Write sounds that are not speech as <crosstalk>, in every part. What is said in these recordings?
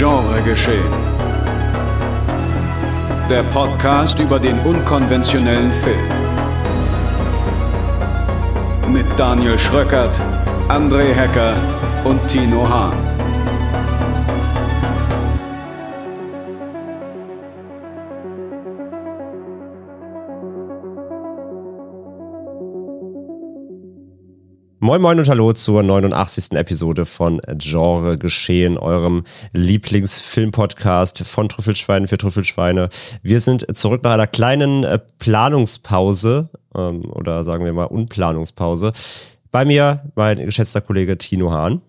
Genre geschehen. Der Podcast über den unkonventionellen Film. Mit Daniel Schröckert, André Hecker und Tino Hahn. Moin Moin und Hallo zur 89. Episode von Genre Geschehen, eurem Lieblingsfilmpodcast von Trüffelschweinen für Trüffelschweine. Wir sind zurück nach einer kleinen äh, Planungspause ähm, oder sagen wir mal Unplanungspause. Bei mir mein geschätzter Kollege Tino Hahn.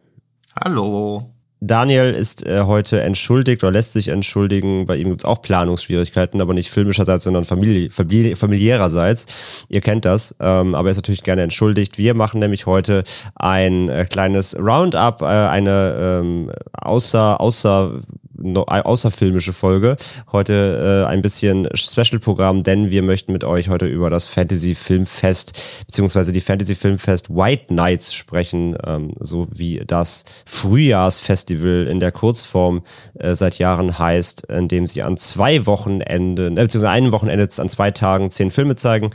Hallo. Daniel ist äh, heute entschuldigt oder lässt sich entschuldigen. Bei ihm gibt es auch Planungsschwierigkeiten, aber nicht filmischerseits, sondern famili famili familiärerseits. Ihr kennt das, ähm, aber er ist natürlich gerne entschuldigt. Wir machen nämlich heute ein äh, kleines Roundup, äh, eine ähm, außer, außer außerfilmische Folge. Heute äh, ein bisschen Special-Programm, denn wir möchten mit euch heute über das Fantasy Filmfest beziehungsweise die Fantasy Filmfest White Nights sprechen, ähm, so wie das Frühjahrsfestival in der Kurzform äh, seit Jahren heißt, in dem sie an zwei Wochenenden, äh, beziehungsweise einem Wochenende an zwei Tagen zehn Filme zeigen.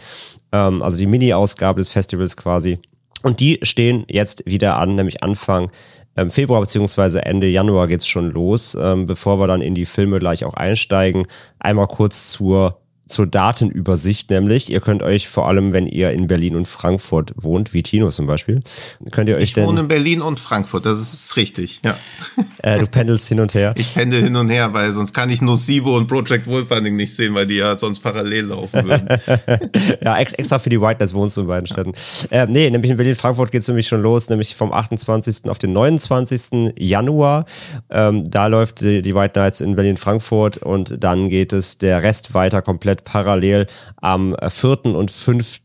Ähm, also die Mini-Ausgabe des Festivals quasi. Und die stehen jetzt wieder an, nämlich Anfang ähm, Februar beziehungsweise Ende Januar geht's schon los. Ähm, bevor wir dann in die Filme gleich auch einsteigen, einmal kurz zur zur Datenübersicht, nämlich ihr könnt euch vor allem, wenn ihr in Berlin und Frankfurt wohnt, wie Tino zum Beispiel, könnt ihr euch ich denn... Ich wohne in Berlin und Frankfurt, das ist richtig, ja. <laughs> Äh, du pendelst hin und her? Ich pendel hin und her, weil sonst kann ich nur Sibo und Project Wolfunding nicht sehen, weil die ja sonst parallel laufen würden. <laughs> ja, extra für die Whiteness wohnst du in beiden Städten. Äh, nee, nämlich in Berlin-Frankfurt geht's nämlich schon los, nämlich vom 28. auf den 29. Januar. Ähm, da läuft die, die White Nights in Berlin-Frankfurt und dann geht es der Rest weiter komplett komplett parallel am 4. und 5.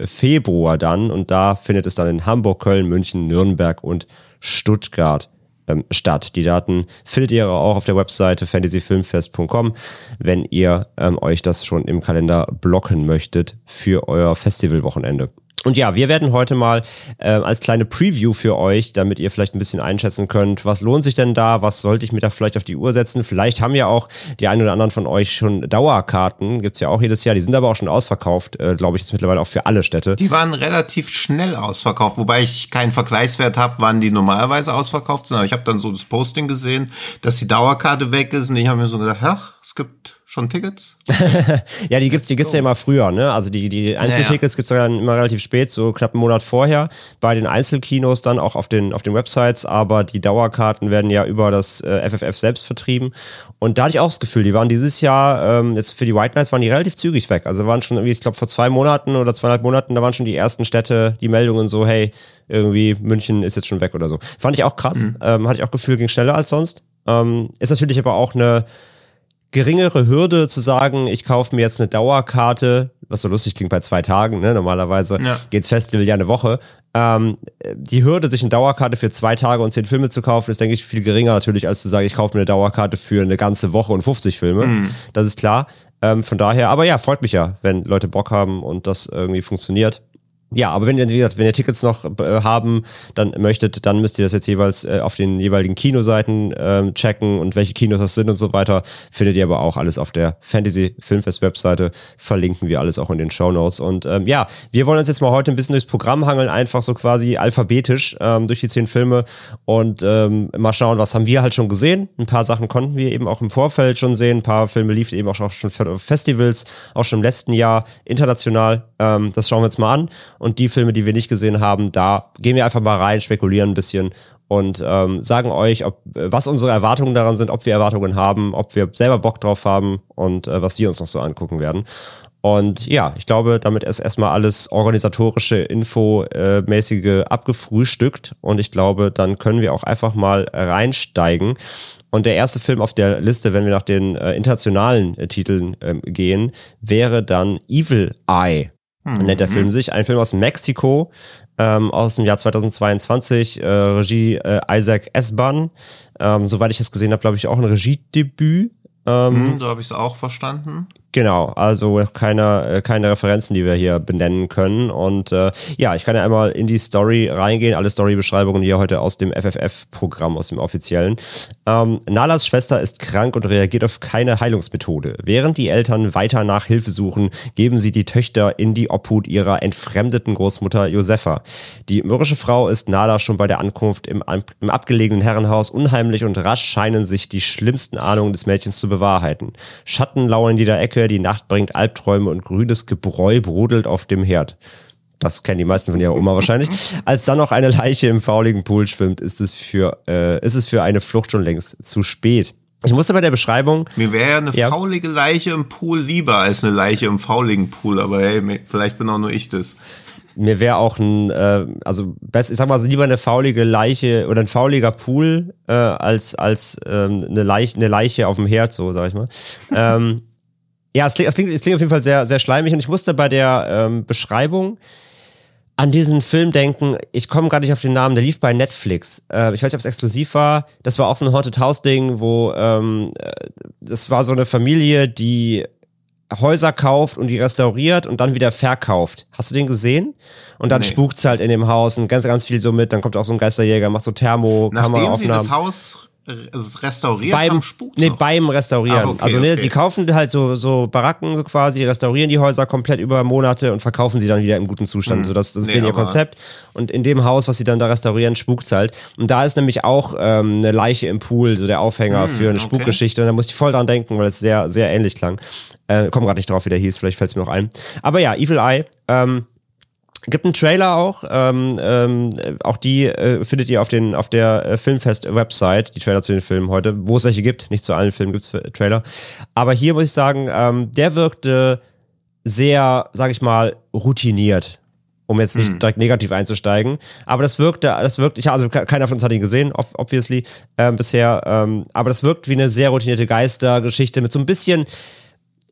Februar dann. Und da findet es dann in Hamburg, Köln, München, Nürnberg und Stuttgart ähm, statt. Die Daten findet ihr auch auf der Webseite fantasyfilmfest.com, wenn ihr ähm, euch das schon im Kalender blocken möchtet für euer Festivalwochenende. Und ja, wir werden heute mal äh, als kleine Preview für euch, damit ihr vielleicht ein bisschen einschätzen könnt, was lohnt sich denn da, was sollte ich mir da vielleicht auf die Uhr setzen. Vielleicht haben ja auch die einen oder anderen von euch schon Dauerkarten, gibt's ja auch jedes Jahr, die sind aber auch schon ausverkauft, äh, glaube ich, jetzt mittlerweile auch für alle Städte. Die waren relativ schnell ausverkauft, wobei ich keinen Vergleichswert habe, wann die normalerweise ausverkauft sind. Aber ich habe dann so das Posting gesehen, dass die Dauerkarte weg ist und ich habe mir so gedacht, ach, es gibt schon Tickets? <laughs> ja, die gibt's, die gibt's ja immer früher, ne? Also die, die Einzeltickets ja, ja. gibt's dann immer relativ spät, so knapp einen Monat vorher. Bei den Einzelkinos dann auch auf den, auf den Websites, aber die Dauerkarten werden ja über das äh, FFF selbst vertrieben. Und da hatte ich auch das Gefühl, die waren dieses Jahr, ähm, jetzt für die White Nights waren die relativ zügig weg. Also waren schon irgendwie, ich glaube, vor zwei Monaten oder zweieinhalb Monaten, da waren schon die ersten Städte, die Meldungen so, hey, irgendwie München ist jetzt schon weg oder so. Fand ich auch krass. Mhm. Ähm, hatte ich auch Gefühl, ging schneller als sonst. Ähm, ist natürlich aber auch eine geringere Hürde zu sagen, ich kaufe mir jetzt eine Dauerkarte, was so lustig klingt bei zwei Tagen, ne? Normalerweise ja. geht's Festival ja eine Woche. Ähm, die Hürde, sich eine Dauerkarte für zwei Tage und zehn Filme zu kaufen, ist, denke ich, viel geringer natürlich, als zu sagen, ich kaufe mir eine Dauerkarte für eine ganze Woche und 50 Filme. Mhm. Das ist klar. Ähm, von daher, aber ja, freut mich ja, wenn Leute Bock haben und das irgendwie funktioniert. Ja, aber wenn ihr, wie gesagt, wenn ihr Tickets noch äh, haben, dann möchtet, dann müsst ihr das jetzt jeweils äh, auf den jeweiligen Kinoseiten äh, checken und welche Kinos das sind und so weiter. Findet ihr aber auch alles auf der Fantasy Filmfest Webseite. Verlinken wir alles auch in den Show Notes. Und ähm, ja, wir wollen uns jetzt mal heute ein bisschen durchs Programm hangeln, einfach so quasi alphabetisch ähm, durch die zehn Filme und ähm, mal schauen, was haben wir halt schon gesehen. Ein paar Sachen konnten wir eben auch im Vorfeld schon sehen. Ein paar Filme liefen eben auch schon auf Festivals, auch schon im letzten Jahr international. Ähm, das schauen wir uns mal an. Und die Filme, die wir nicht gesehen haben, da gehen wir einfach mal rein, spekulieren ein bisschen und ähm, sagen euch, ob, was unsere Erwartungen daran sind, ob wir Erwartungen haben, ob wir selber Bock drauf haben und äh, was wir uns noch so angucken werden. Und ja, ich glaube, damit ist erstmal alles organisatorische, infomäßige äh, abgefrühstückt. Und ich glaube, dann können wir auch einfach mal reinsteigen. Und der erste Film auf der Liste, wenn wir nach den äh, internationalen äh, Titeln ähm, gehen, wäre dann Evil Eye Mhm. Nennt der Film sich. Ein Film aus Mexiko, ähm, aus dem Jahr 2022, äh, Regie äh, Isaac Esban. Ähm, soweit ich es gesehen habe, glaube ich, auch ein Regiedebüt. Ähm, hm, so habe ich es auch verstanden. Genau, also keine, äh, keine Referenzen, die wir hier benennen können. Und äh, ja, ich kann ja einmal in die Story reingehen, alle Storybeschreibungen hier heute aus dem FFF-Programm, aus dem offiziellen. Ähm, Nalas Schwester ist krank und reagiert auf keine Heilungsmethode. Während die Eltern weiter nach Hilfe suchen, geben sie die Töchter in die Obhut ihrer entfremdeten Großmutter Josefa. Die mürrische Frau ist Nala schon bei der Ankunft im, im abgelegenen Herrenhaus unheimlich und rasch scheinen sich die schlimmsten Ahnungen des Mädchens zu bewahrheiten. Schatten lauern in jeder Ecke, die Nacht bringt Albträume und grünes Gebräu brodelt auf dem Herd. Das kennen die meisten von ihrer Oma wahrscheinlich. Als dann noch eine Leiche im fauligen Pool schwimmt, ist es für, äh, ist es für eine Flucht schon längst zu spät. Ich musste bei der Beschreibung. Mir wäre ja eine ja. faulige Leiche im Pool lieber als eine Leiche im fauligen Pool, aber hey, vielleicht bin auch nur ich das. Mir wäre auch ein, äh, also best, ich sag mal, lieber eine faulige Leiche oder ein fauliger Pool äh, als als ähm, eine Leiche, eine Leiche auf dem Herd, so sag ich mal. ähm, ja, es klingt, es, klingt, es klingt auf jeden Fall sehr, sehr schleimig und ich musste bei der ähm, Beschreibung an diesen Film denken. Ich komme gerade nicht auf den Namen, der lief bei Netflix. Äh, ich weiß nicht, ob es exklusiv war. Das war auch so ein Haunted House Ding, wo ähm, äh, das war so eine Familie, die Häuser kauft und die restauriert und dann wieder verkauft. Hast du den gesehen? Und dann nee. spukt's halt in dem Haus und ganz, ganz viel so mit. Dann kommt auch so ein Geisterjäger, macht so Thermo, Nachdem sie das Haus restauriert beim, spukt Nee, beim Restaurieren. Ah, okay, also ne, okay. sie kaufen halt so, so Baracken so quasi, restaurieren die Häuser komplett über Monate und verkaufen sie dann wieder im guten Zustand. Hm. So, das, das ist nee, denen ihr Konzept. Und in dem Haus, was sie dann da restaurieren, spukt's halt. Und da ist nämlich auch ähm, eine Leiche im Pool, so der Aufhänger hm, für eine okay. Spukgeschichte. Und da musste ich voll dran denken, weil es sehr, sehr ähnlich klang. Äh, komm gerade nicht drauf, wie der hieß, vielleicht fällt es mir noch ein. Aber ja, Evil Eye, ähm, Gibt einen Trailer auch, ähm, ähm, auch die äh, findet ihr auf den auf der äh, Filmfest-Website, die Trailer zu den Filmen heute, wo es welche gibt. Nicht zu allen Filmen gibt's Trailer. Aber hier muss ich sagen, ähm, der wirkte sehr, sag ich mal, routiniert um jetzt nicht hm. direkt negativ einzusteigen. Aber das wirkte, das wirkt, ich, also keiner von uns hat ihn gesehen, obviously, ähm, bisher. Ähm, aber das wirkt wie eine sehr routinierte Geistergeschichte mit so ein bisschen,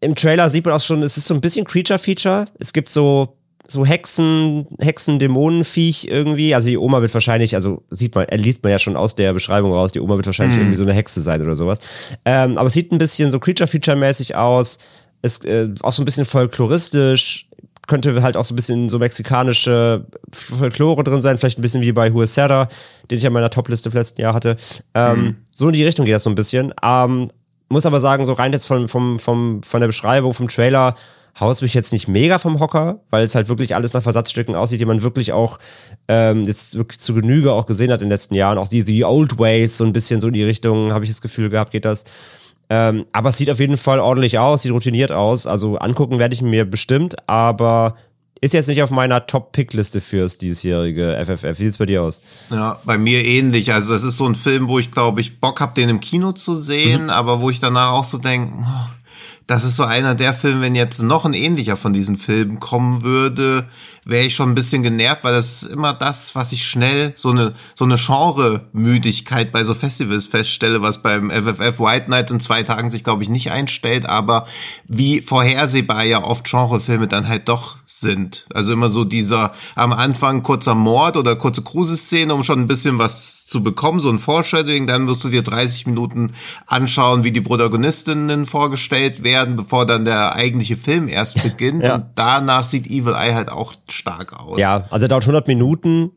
im Trailer sieht man auch schon, es ist so ein bisschen Creature-Feature. Es gibt so so Hexen, Hexen-Dämonenviech irgendwie. Also die Oma wird wahrscheinlich, also sieht man, liest man ja schon aus der Beschreibung raus, die Oma wird wahrscheinlich mhm. irgendwie so eine Hexe sein oder sowas. Ähm, aber es sieht ein bisschen so Creature-Feature-mäßig aus. Ist äh, auch so ein bisschen folkloristisch. Könnte halt auch so ein bisschen so mexikanische Folklore drin sein, vielleicht ein bisschen wie bei Huesera, den ich ja in meiner Topliste im letzten Jahr hatte. Ähm, mhm. So in die Richtung geht das so ein bisschen. Ähm, muss aber sagen, so rein jetzt von, vom, vom, von der Beschreibung, vom Trailer, haust mich jetzt nicht mega vom Hocker, weil es halt wirklich alles nach Versatzstücken aussieht, die man wirklich auch ähm, jetzt wirklich zu Genüge auch gesehen hat in den letzten Jahren. Auch die, die Old Ways, so ein bisschen so in die Richtung, habe ich das Gefühl gehabt, geht das. Ähm, aber es sieht auf jeden Fall ordentlich aus, sieht routiniert aus. Also angucken werde ich mir bestimmt, aber ist jetzt nicht auf meiner Top-Pick-Liste fürs diesjährige FFF. Wie sieht's bei dir aus? Ja, bei mir ähnlich. Also das ist so ein Film, wo ich glaube ich Bock habe, den im Kino zu sehen, mhm. aber wo ich danach auch so denke, oh, das ist so einer der Filme, wenn jetzt noch ein ähnlicher von diesen Filmen kommen würde, wäre ich schon ein bisschen genervt, weil das ist immer das, was ich schnell, so eine, so eine Genre-Müdigkeit bei so Festivals feststelle, was beim FFF White Night in zwei Tagen sich, glaube ich, nicht einstellt, aber wie vorhersehbar ja oft Genrefilme dann halt doch sind. Also immer so dieser am Anfang kurzer Mord oder kurze Kruse-Szene, um schon ein bisschen was zu bekommen, so ein Foreshadowing, dann wirst du dir 30 Minuten anschauen, wie die Protagonistinnen vorgestellt werden, bevor dann der eigentliche Film erst beginnt ja. und danach sieht Evil Eye halt auch stark aus. Ja, also er dauert 100 Minuten.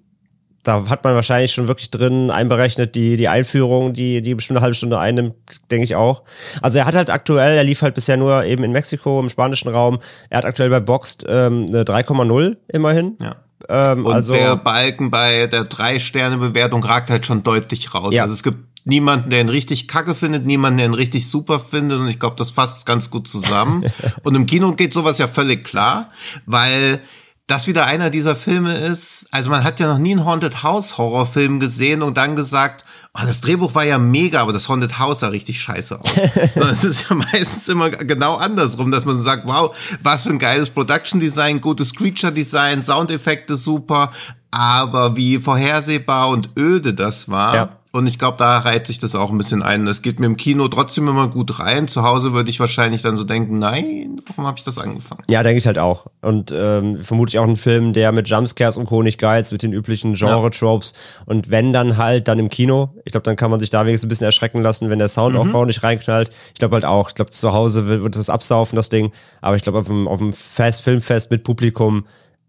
Da hat man wahrscheinlich schon wirklich drin einberechnet, die, die Einführung, die, die bestimmt eine halbe Stunde einnimmt, denke ich auch. Also er hat halt aktuell, er lief halt bisher nur eben in Mexiko, im spanischen Raum. Er hat aktuell bei Boxed ähm, eine 3,0 immerhin. Ja. Ähm, und also, der Balken bei der Drei-Sterne-Bewertung ragt halt schon deutlich raus. Ja. Also es gibt niemanden, der ihn richtig kacke findet, niemanden, der ihn richtig super findet. Und ich glaube, das fasst ganz gut zusammen. <laughs> und im Kino geht sowas ja völlig klar, weil das wieder einer dieser Filme ist, also man hat ja noch nie einen Haunted House Horrorfilm gesehen und dann gesagt, oh, das Drehbuch war ja mega, aber das Haunted House sah richtig scheiße aus. <laughs> Sondern es ist ja meistens immer genau andersrum, dass man sagt, wow, was für ein geiles Production Design, gutes Creature Design, Soundeffekte super, aber wie vorhersehbar und öde das war. Ja Und ich glaube, da reiht sich das auch ein bisschen ein. Das geht mir im Kino trotzdem immer gut rein. Zu Hause würde ich wahrscheinlich dann so denken, nein, warum habe ich das angefangen? Ja, denke ich halt auch. Und ähm, vermutlich auch ein Film, der mit Jumpscares und Co. nicht geizt, mit den üblichen Genre-Tropes. Ja. Und wenn dann halt, dann im Kino. Ich glaube, dann kann man sich da wenigstens ein bisschen erschrecken lassen, wenn der Soundaufbau mhm. nicht reinknallt. Ich glaube halt auch, ich glaube, zu Hause wird, wird das absaufen, das Ding. Aber ich glaube, auf dem, auf dem Fest, Filmfest mit Publikum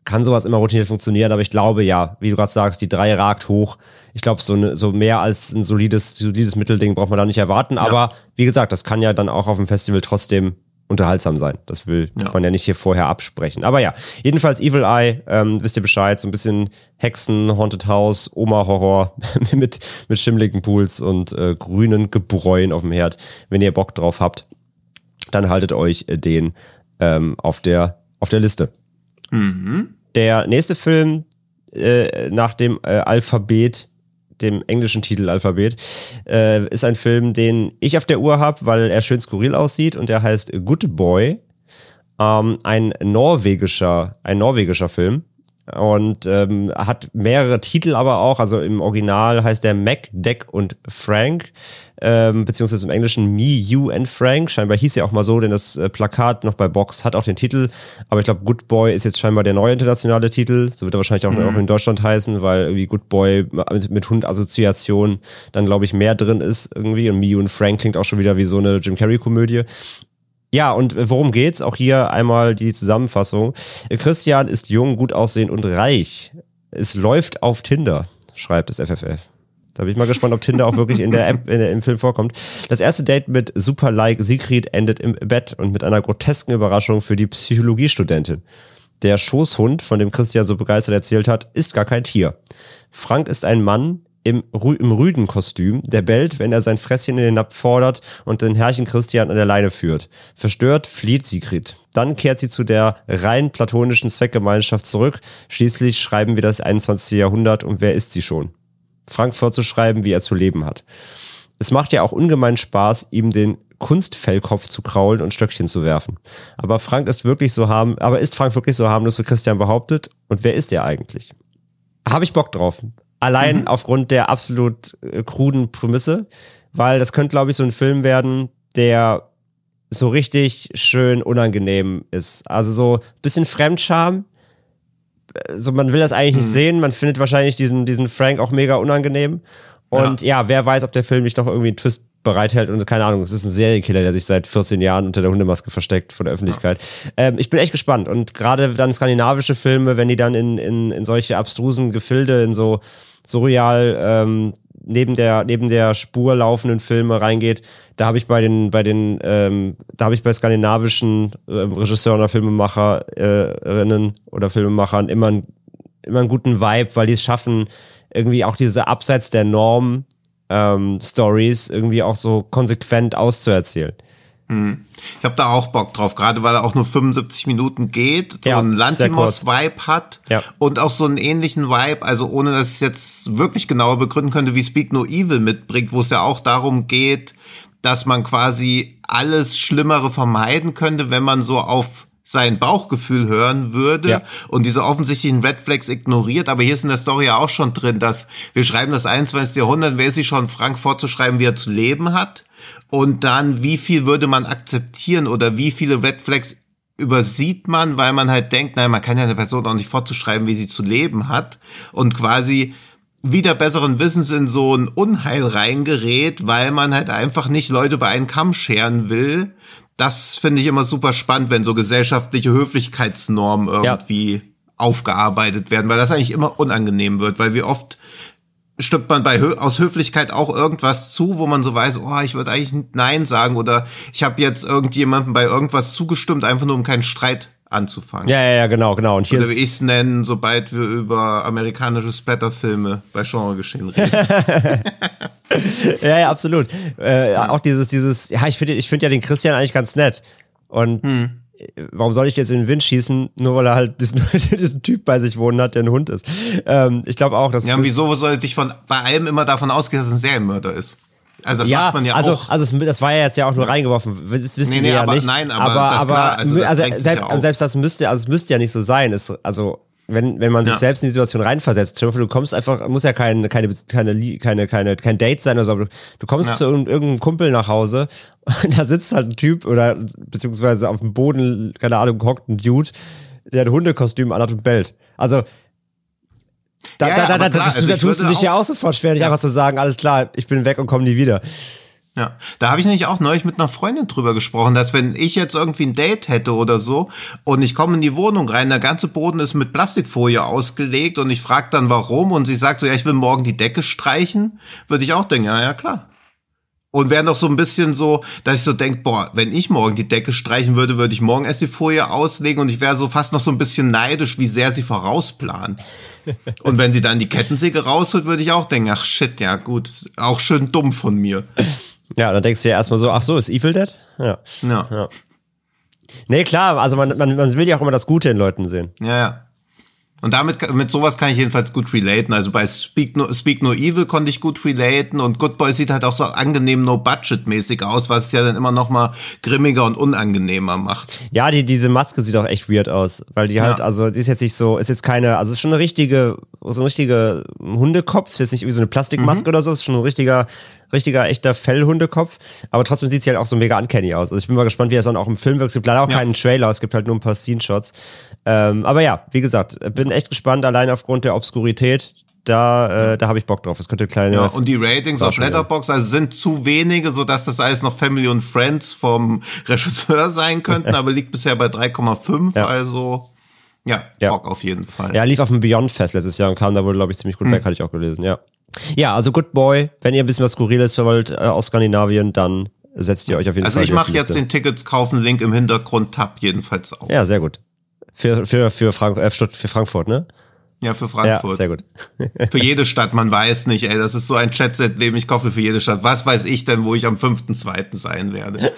kann sowas immer routiniert funktionieren, aber ich glaube ja, wie du gerade sagst, die drei ragt hoch. Ich glaube, so, ne, so mehr als ein solides, solides Mittelding braucht man da nicht erwarten. Ja. Aber wie gesagt, das kann ja dann auch auf dem Festival trotzdem unterhaltsam sein. Das will ja. man ja nicht hier vorher absprechen. Aber ja, jedenfalls Evil Eye, ähm, wisst ihr Bescheid, so ein bisschen Hexen, Haunted House, Oma-Horror <laughs> mit, mit schimmligen Pools und äh, grünen Gebräuen auf dem Herd. Wenn ihr Bock drauf habt, dann haltet euch äh, den ähm, auf, der, auf der Liste. Mhm. Der nächste Film äh, nach dem äh, Alphabet, dem englischen Titel Alphabet, äh, ist ein Film, den ich auf der Uhr habe, weil er schön skurril aussieht und der heißt Good Boy. Ähm, ein norwegischer, ein norwegischer Film und ähm, hat mehrere Titel aber auch. Also im Original heißt der Mac, Deck und Frank, ähm, beziehungsweise im Englischen Me, You and Frank. Scheinbar hieß ja auch mal so, denn das äh, Plakat noch bei Box hat auch den Titel. Aber ich glaube, Good Boy ist jetzt scheinbar der neue internationale Titel. So wird er wahrscheinlich auch, mhm. auch in Deutschland heißen, weil irgendwie Good Boy mit, mit Hund-Assoziation dann, glaube ich, mehr drin ist irgendwie. Und Me, You and Frank klingt auch schon wieder wie so eine Jim Carrey-Komödie. Ja, und worum geht's? Auch hier einmal die Zusammenfassung. Christian ist jung, gut aussehend und reich. Es läuft auf Tinder, schreibt das FFF. Da bin ich mal gespannt, ob Tinder auch wirklich in der App, in der, im Film vorkommt. Das erste Date mit Super-Like Sigrid endet im Bett und mit einer grotesken Überraschung für die Psychologiestudentin. Der Schoßhund, von dem Christian so begeistert erzählt hat, ist gar kein Tier. Frank ist ein Mann, im, im Rüdenkostüm, der bellt, wenn er sein Fresschen in den Napf fordert und den Herrchen Christian an der Leine führt. Verstört flieht Sigrid. Dann kehrt sie zu der rein platonischen Zweckgemeinschaft zurück. Schließlich schreiben wir das 21. Jahrhundert und wer ist sie schon? Frank vorzuschreiben, wie er zu leben hat. Es macht ja auch ungemein Spaß, ihm den Kunstfellkopf zu kraulen und Stöckchen zu werfen. Aber Frank ist wirklich so harm, aber ist Frank wirklich so harmlos, wie Christian behauptet? Und wer ist er eigentlich? Habe ich Bock drauf. Allein mhm. aufgrund der absolut äh, kruden Prämisse, weil das könnte, glaube ich, so ein Film werden, der so richtig schön unangenehm ist. Also so ein bisschen Fremdscham. Äh, so, man will das eigentlich mhm. nicht sehen. Man findet wahrscheinlich diesen, diesen Frank auch mega unangenehm. Und ja. ja, wer weiß, ob der Film nicht noch irgendwie einen Twist bereithält und keine Ahnung, es ist ein Serienkiller, der sich seit 14 Jahren unter der Hundemaske versteckt vor der Öffentlichkeit. Ja. Ähm, ich bin echt gespannt und gerade dann skandinavische Filme, wenn die dann in, in, in solche abstrusen Gefilde, in so surreal ähm, neben der neben der Spur laufenden Filme reingeht, da habe ich bei den bei den ähm, da habe ich bei skandinavischen äh, Regisseuren oder Filmemacherinnen äh, oder Filmemachern immer einen, immer einen guten Vibe, weil die es schaffen irgendwie auch diese abseits der Norm ähm, Stories irgendwie auch so konsequent auszuerzählen. Hm. Ich habe da auch Bock drauf, gerade weil er auch nur 75 Minuten geht, so ja, einen Lantimos-Vibe hat ja. und auch so einen ähnlichen Vibe, also ohne dass ich es jetzt wirklich genauer begründen könnte, wie Speak No Evil mitbringt, wo es ja auch darum geht, dass man quasi alles Schlimmere vermeiden könnte, wenn man so auf sein Bauchgefühl hören würde ja. und diese offensichtlichen Red Flags ignoriert. Aber hier ist in der Story ja auch schon drin, dass wir schreiben das 21. Jahrhundert, wer ist sie schon, Frank vorzuschreiben, wie er zu leben hat. Und dann, wie viel würde man akzeptieren oder wie viele Red Flags übersieht man, weil man halt denkt, nein, man kann ja eine Person auch nicht vorzuschreiben, wie sie zu leben hat. Und quasi wieder besseren Wissens in so ein Unheil reingerät, weil man halt einfach nicht Leute bei einen Kamm scheren will, das finde ich immer super spannend, wenn so gesellschaftliche Höflichkeitsnormen irgendwie ja. aufgearbeitet werden, weil das eigentlich immer unangenehm wird, weil wie oft stimmt man bei aus Höflichkeit auch irgendwas zu, wo man so weiß, oh, ich würde eigentlich Nein sagen oder ich habe jetzt irgendjemandem bei irgendwas zugestimmt, einfach nur um keinen Streit anzufangen. Ja, ja, ja, genau, genau. Und hier Oder wie ich es nennen, sobald wir über amerikanische Splatterfilme bei Genregeschehen reden. <laughs> ja, ja, absolut. Äh. Auch dieses, dieses, ja, ich finde ich finde ja den Christian eigentlich ganz nett. Und hm. Warum soll ich jetzt in den Wind schießen, nur weil er halt diesen, <laughs> diesen Typ bei sich wohnen hat, der ein Hund ist. Ähm, ich glaube auch, dass. Ja, und wieso sollte ich von bei allem immer davon ausgehen, dass es ein Serienmörder ist? Also das ja, macht man ja also, auch. Also das war ja jetzt ja auch nur reingeworfen. Das wissen nee, nee, wir ja aber, nicht. Nein, aber, aber, aber klar, also, also selbst, ja selbst, das müsste, also es müsste ja nicht so sein. Es, also wenn, wenn man sich Ja. selbst in die Situation reinversetzt, du kommst einfach, muss ja kein, keine, keine, keine, keine, kein Date sein oder so, aber du, du kommst Ja. zu irgend- irgendeinem Kumpel nach Hause und <laughs> da sitzt halt ein Typ oder beziehungsweise auf dem Boden, keine Ahnung, hockt ein Dude, der ein Hundekostüm anhat und bellt. Also, da, Ja, da, da, da, klar, das, also da tust du dich ja auch- sofort schwer, nicht einfach zu sagen, alles klar, ich bin weg und komme nie wieder. Ja, da habe ich nämlich auch neulich mit einer Freundin drüber gesprochen, dass wenn ich jetzt irgendwie ein Date hätte oder so und ich komme in die Wohnung rein, der ganze Boden ist mit Plastikfolie ausgelegt und ich frage dann warum und sie sagt so, ja, ich will morgen die Decke streichen, würde ich auch denken, ja, ja, klar. Und wäre noch so ein bisschen so, dass ich so denke, boah, wenn ich morgen die Decke streichen würde, würde ich morgen erst die Folie auslegen und ich wäre so fast noch so ein bisschen neidisch, wie sehr sie vorausplanen. <laughs> Und wenn sie dann die Kettensäge rausholt, würde ich auch denken, ach shit, ja gut, auch schön dumm von mir. Ja, dann denkst du ja erstmal so, ach so, ist Evil Dead? Ja. Ja. Ja. Nee, klar, also man, man, man will ja auch immer das Gute in Leuten sehen. Ja, ja. Und damit, mit sowas kann ich jedenfalls gut relaten. Also bei Speak No, Speak no Evil konnte ich gut relaten und Good Boy sieht halt auch so angenehm no-budget-mäßig aus, was es ja dann immer noch mal grimmiger und unangenehmer macht. Ja, die, diese Maske sieht auch echt weird aus, weil die halt, Ja. also die ist jetzt nicht so, ist jetzt keine, also ist schon eine richtige, so ein richtiger Hundekopf, ist jetzt nicht wie so eine Plastikmaske Mhm. oder so, ist schon ein richtiger, richtiger, echter Fellhundekopf, aber trotzdem sieht sie halt auch so mega uncanny aus. Also ich bin mal gespannt, wie das dann auch im Film wirkt. Es gibt leider auch Ja. keinen Trailer, es gibt halt nur ein paar Scene-Shots. Ähm, aber ja, wie gesagt, bin echt gespannt, allein aufgrund der Obskurität, da, äh, da habe ich Bock drauf. Es könnte kleine, Ja, und die Ratings auf. Letterbox also sind zu wenige, so dass das alles noch Family und Friends vom <laughs> Regisseur sein könnten, aber liegt bisher bei 3,5, Ja. also ja, Ja. Bock auf jeden Fall. Ja, lief auf dem Beyond Fest letztes Jahr und kam da wohl, glaube ich, ziemlich gut Hm. weg, hatte ich auch gelesen, ja. Ja, also Good Boy, wenn ihr ein bisschen was Skurriles wollt äh, aus Skandinavien, dann setzt ihr euch auf jeden Also Fall ich die auf mache jetzt den Tickets kaufen Link im Hintergrund Tab jedenfalls auch. Ja, sehr gut. Für, für, für, Frank äh, für Frankfurt, ne? Ja, für Ja, Frankfurt. sehr gut. <laughs> Für jede Stadt, man weiß nicht, ey, das ist so ein Chatset-Leben, ich kaufe für jede Stadt. Was weiß ich denn, wo ich am 5.2. sein werde?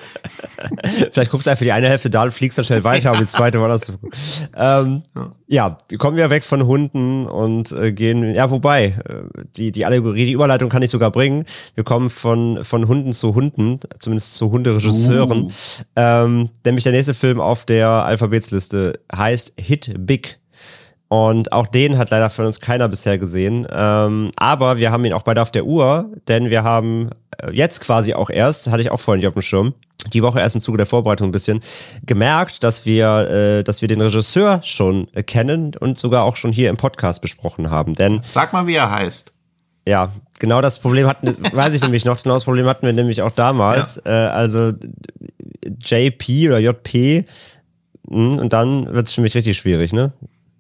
<laughs> Vielleicht guckst du einfach die eine Hälfte da und fliegst dann schnell weiter, <laughs> um die zweite woanders zu gucken. Ähm, ja, kommen wir weg von Hunden und äh, gehen, ja, wobei, äh, die, die Allegorie, die Überleitung kann ich sogar bringen. Wir kommen von, von Hunden zu Hunden, zumindest zu Hunderegisseuren. Uh. Ähm, nämlich der nächste Film auf der Alphabetsliste heißt Hit Big. Und auch den hat leider von uns keiner bisher gesehen. Ähm, aber wir haben ihn auch beide auf der Uhr, denn wir haben äh, jetzt quasi auch erst, hatte ich auch vorhin nicht auf dem Schirm, die Woche erst im Zuge der Vorbereitung ein bisschen gemerkt, dass wir, äh, dass wir den Regisseur schon äh, kennen und sogar auch schon hier im Podcast besprochen haben. Denn Sag mal, wie er heißt. ja, genau das Problem hatten, <laughs> weiß ich nämlich noch, genau das Problem hatten wir nämlich auch damals. Äh, also JP oder JP mh, und dann wird es für mich richtig schwierig, ne?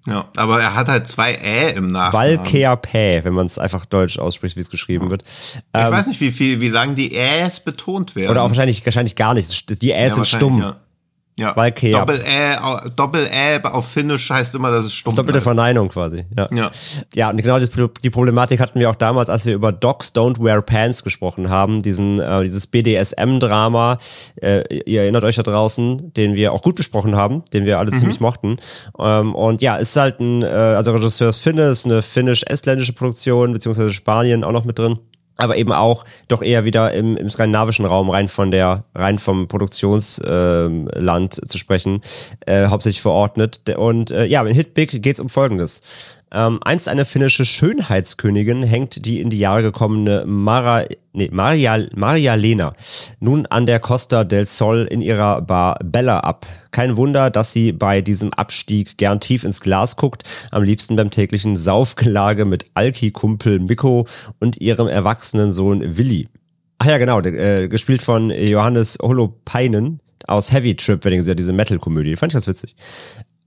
Ja, aber er hat halt zwei Ä im Nachnamen. Valkea Pä, wenn man es einfach deutsch ausspricht, wie es geschrieben wird. Ich Ähm, weiß nicht, wie viel, wie lang die Äs betont werden. oder auch wahrscheinlich, wahrscheinlich gar nicht. Die Äs Ja, sind stumm. Ja. Ja. Valkea. Doppel Ä, Doppel Ä auf Finnisch heißt immer, dass es stumm Doppelte bleibt. Verneinung quasi. Ja. Ja. Ja, und genau die, die Problematik hatten wir auch damals, als wir über Dogs Don't Wear Pants gesprochen haben, diesen, äh, dieses BDSM-Drama, äh, ihr erinnert euch da draußen, den wir auch gut besprochen haben, den wir alle ziemlich mochten. Ähm, und ja, ist halt ein, äh, also Regisseur ist Finne, ist eine finnisch-estländische Produktion, beziehungsweise Spanien auch noch mit drin. Aber eben auch doch eher wieder im, im skandinavischen Raum rein von der, rein vom Produktionsland ähm, Land zu sprechen, äh, hauptsächlich verordnet. Und äh, ja, in Hitbig geht's um Folgendes. Ähm, einst eine finnische Schönheitskönigin hängt die in die Jahre gekommene Mara, nee, Maria, Maria Lena nun an der Costa del Sol in ihrer Bar Bella ab. Kein Wunder, dass sie bei diesem Abstieg gern tief ins Glas guckt, am liebsten beim täglichen Saufgelage mit Alki-Kumpel Mikko und ihrem erwachsenen Sohn Willi. Ach ja, genau, äh, gespielt von Johannes Holopainen aus Heavy Trip, wenn ihr diese Metal-Komödie. Fand ich ganz witzig.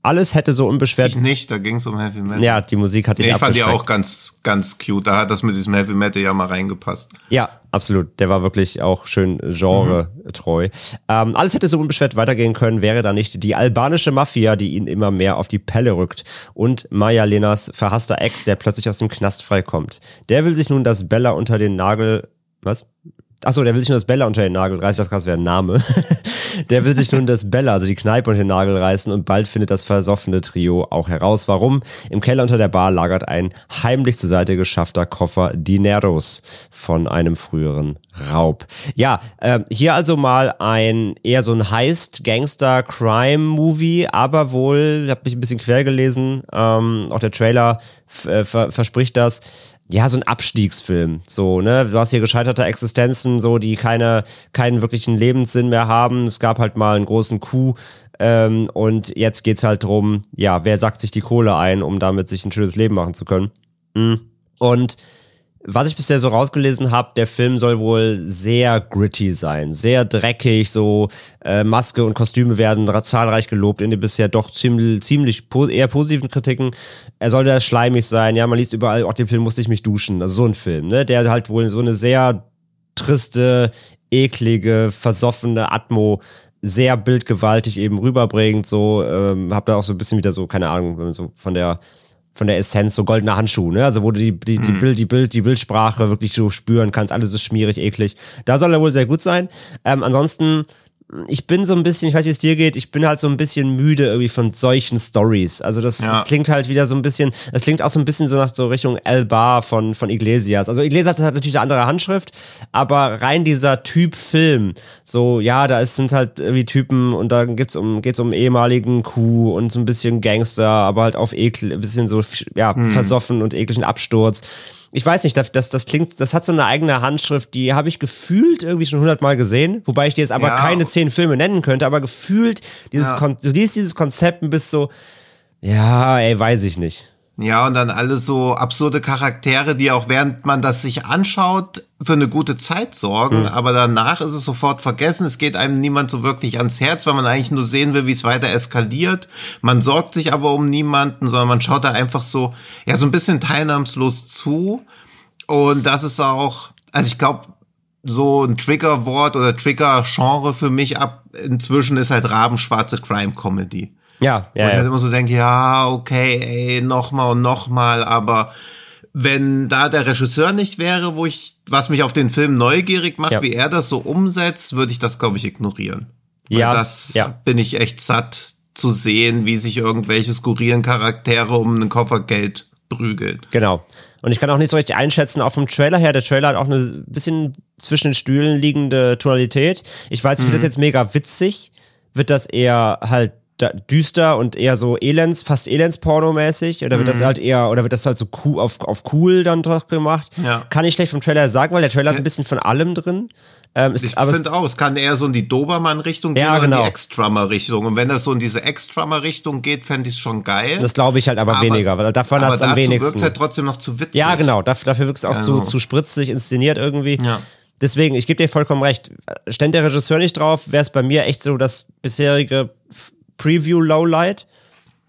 Alles hätte so unbeschwert. Ich nicht, da ging es um Heavy Metal. Ja, die Musik hat dich Nee, ich fand die auch ganz, ganz cute. Da hat das mit diesem Heavy Metal ja mal reingepasst. Ja, absolut. Der war wirklich auch schön genretreu. Ähm, alles hätte so unbeschwert weitergehen können, wäre da nicht die albanische Mafia, die ihn immer mehr auf die Pelle rückt. Und Maya Lenas verhasster Ex, der plötzlich aus dem Knast freikommt. Der will sich nun das Bella unter den Nagel, was? Achso, der will sich nur das Bella unter den Nagel reißen, das wäre ein Name. <laughs> der will sich nun das Bella, also die Kneipe unter den Nagel reißen und bald findet das versoffene Trio auch heraus, warum im Keller unter der Bar lagert ein heimlich zur Seite geschaffter Koffer Dineros von einem früheren Raub. Ja, äh, hier also mal ein eher so ein Heist-Gangster-Crime-Movie, aber wohl, ich habe mich ein bisschen quer gelesen, ähm, auch der Trailer äh, verspricht das, ja, so ein Abstiegsfilm. So, ne? Du hast hier gescheiterte Existenzen, so, die keine, keinen wirklichen Lebenssinn mehr haben. Es gab halt mal einen großen Coup. Ähm, und jetzt geht's halt drum, ja, wer sagt sich die Kohle ein, um damit sich ein schönes Leben machen zu können. Mhm. Und was ich bisher so rausgelesen habe, der Film soll wohl sehr gritty sein, sehr dreckig, so äh, Maske und Kostüme werden zahlreich gelobt in den bisher doch ziemlich, ziemlich po eher positiven Kritiken. Er soll sehr schleimig sein, ja, man liest überall, auch den Film musste ich mich duschen, also so ein Film, ne, der halt wohl so eine sehr triste, eklige, versoffene Atmo sehr bildgewaltig eben rüberbringt, so, ähm, hab da auch so ein bisschen wieder so, keine Ahnung, so von der von der Essenz so goldener Handschuh, ne? Also wo du die, die, die, mhm. Bild, die, Bild, die Bildsprache wirklich so spüren kannst, alles ist schmierig, eklig. Da soll er wohl sehr gut sein. Ähm, ansonsten ich bin so ein bisschen, ich weiß, wie es dir geht, ich bin halt so ein bisschen müde irgendwie von solchen Stories. Also das, ja. das klingt halt wieder so ein bisschen, es klingt auch so ein bisschen so nach so Richtung El Bar von, von Iglesias. Also Iglesias hat natürlich eine andere Handschrift, aber rein dieser Typ Film, so, ja, da ist, sind halt irgendwie Typen und da geht's um, geht's um ehemaligen Kuh und so ein bisschen Gangster, aber halt auf ekel, ein bisschen so, ja, hm. versoffen und ekligen Absturz ich weiß nicht, das, das, das klingt, das hat so eine eigene Handschrift, die habe ich gefühlt irgendwie schon hundertmal gesehen, wobei ich dir jetzt aber ja. keine zehn Filme nennen könnte, aber gefühlt dieses, ja. Kon du liest dieses Konzept und bist so, ja, ey, weiß ich nicht. Ja, und dann alle so absurde Charaktere, die auch während man das sich anschaut, für eine gute Zeit sorgen, mhm. aber danach ist es sofort vergessen. Es geht einem niemand so wirklich ans Herz, weil man eigentlich nur sehen will, wie es weiter eskaliert. Man sorgt sich aber um niemanden, sondern man schaut da einfach so, ja, so ein bisschen teilnahmslos zu. Und das ist auch, also ich glaube, so ein Triggerwort oder Trigger-Genre für mich ab inzwischen ist halt rabenschwarze Crime-Comedy. Ja, ja. Wo ich halt immer so denke, ja, okay, ey, nochmal und nochmal, aber wenn da der Regisseur nicht wäre, wo ich, was mich auf den Film neugierig macht, ja. wie er das so umsetzt, würde ich das, glaube ich, ignorieren. Weil ja. Das ja. bin ich echt satt zu sehen, wie sich irgendwelche skurrilen Charaktere um einen Koffer Geld prügeln. Genau. Und ich kann auch nicht so richtig einschätzen, auch vom Trailer her, der Trailer hat auch eine bisschen zwischen den Stühlen liegende Tonalität. Ich weiß, ich finde mhm. das jetzt mega witzig. Wird das eher halt düster und eher so Elends, fast Elends-Porno-mäßig? Oder wird mhm. das halt eher, oder wird das halt so cool, auf, auf cool dann doch gemacht? Ja. Kann ich schlecht vom Trailer sagen, weil der Trailer ja. hat ein bisschen von allem drin. Ähm, ich finde auch, es kann eher so in die Dobermann-Richtung gehen ja, genau. oder in die Ex-Drummer-Richtung. Und wenn das so in diese Ex-Drummer-Richtung geht, fände ich es schon geil. Das glaube ich halt aber, aber, weniger, weil davon hat es am wenigsten. wirkt halt trotzdem noch zu witzig. Ja, genau. Dafür, dafür wirkt es auch genau. zu, zu spritzig inszeniert irgendwie. Ja. Deswegen, ich gebe dir vollkommen recht. Ständ der Regisseur nicht drauf, wäre es bei mir echt so das bisherige Preview Lowlight.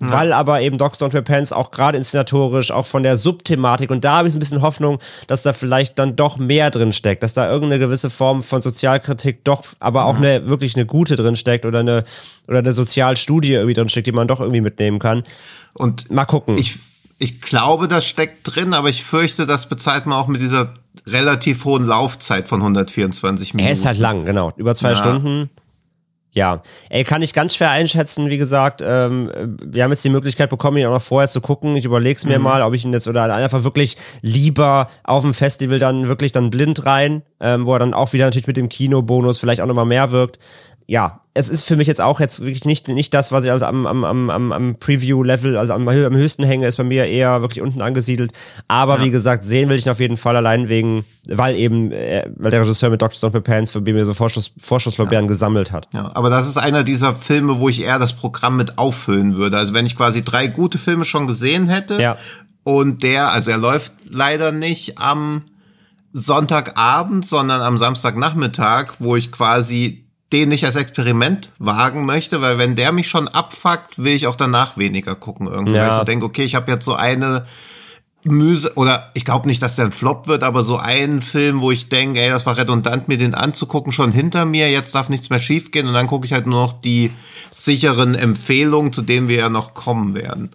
Ja. Weil aber eben Dogs Don't Wear Pants auch gerade inszenatorisch, auch von der Subthematik und da habe ich ein bisschen Hoffnung, dass da vielleicht dann doch mehr drin steckt, dass da irgendeine gewisse Form von Sozialkritik doch, aber auch eine wirklich eine gute drin steckt oder eine oder eine Sozialstudie irgendwie drin steckt, die man doch irgendwie mitnehmen kann. Und mal gucken. Ich ich glaube, das steckt drin, aber ich fürchte, das bezahlt man auch mit dieser relativ hohen Laufzeit von 124 Minuten. Er ist halt lang, genau, über zwei ja. Stunden. Ja, ey, kann ich ganz schwer einschätzen, wie gesagt. Ähm, wir haben jetzt die Möglichkeit bekommen, ihn auch noch vorher zu gucken. Ich überlege es mir mhm. mal, ob ich ihn jetzt oder einfach wirklich lieber auf dem Festival dann wirklich dann blind rein, ähm, wo er dann auch wieder natürlich mit dem Kinobonus vielleicht auch nochmal mehr wirkt ja, es ist für mich jetzt auch jetzt wirklich nicht, nicht das, was ich also am, am, am, am Preview-Level, also am, am höchsten hänge, ist bei mir eher wirklich unten angesiedelt. Aber ja. wie gesagt, sehen will ich ihn auf jeden Fall allein wegen, weil eben, äh, weil der Regisseur mit Dr. Stone Pants für mir so Vorschuss, Vorschusslorbeeren ja. gesammelt hat. Ja, aber das ist einer dieser Filme, wo ich eher das Programm mit auffüllen würde. Also wenn ich quasi drei gute Filme schon gesehen hätte ja. und der, also er läuft leider nicht am Sonntagabend, sondern am Samstagnachmittag, wo ich quasi den nicht als Experiment wagen möchte, weil wenn der mich schon abfuckt, will ich auch danach weniger gucken irgendwie. Ja. Weil ich so denke, okay, ich habe jetzt so eine Müse oder ich glaube nicht, dass der ein Flop wird, aber so einen Film, wo ich denke, ey, das war redundant, mir den anzugucken, schon hinter mir, jetzt darf nichts mehr schiefgehen und dann gucke ich halt nur noch die sicheren Empfehlungen, zu denen wir ja noch kommen werden.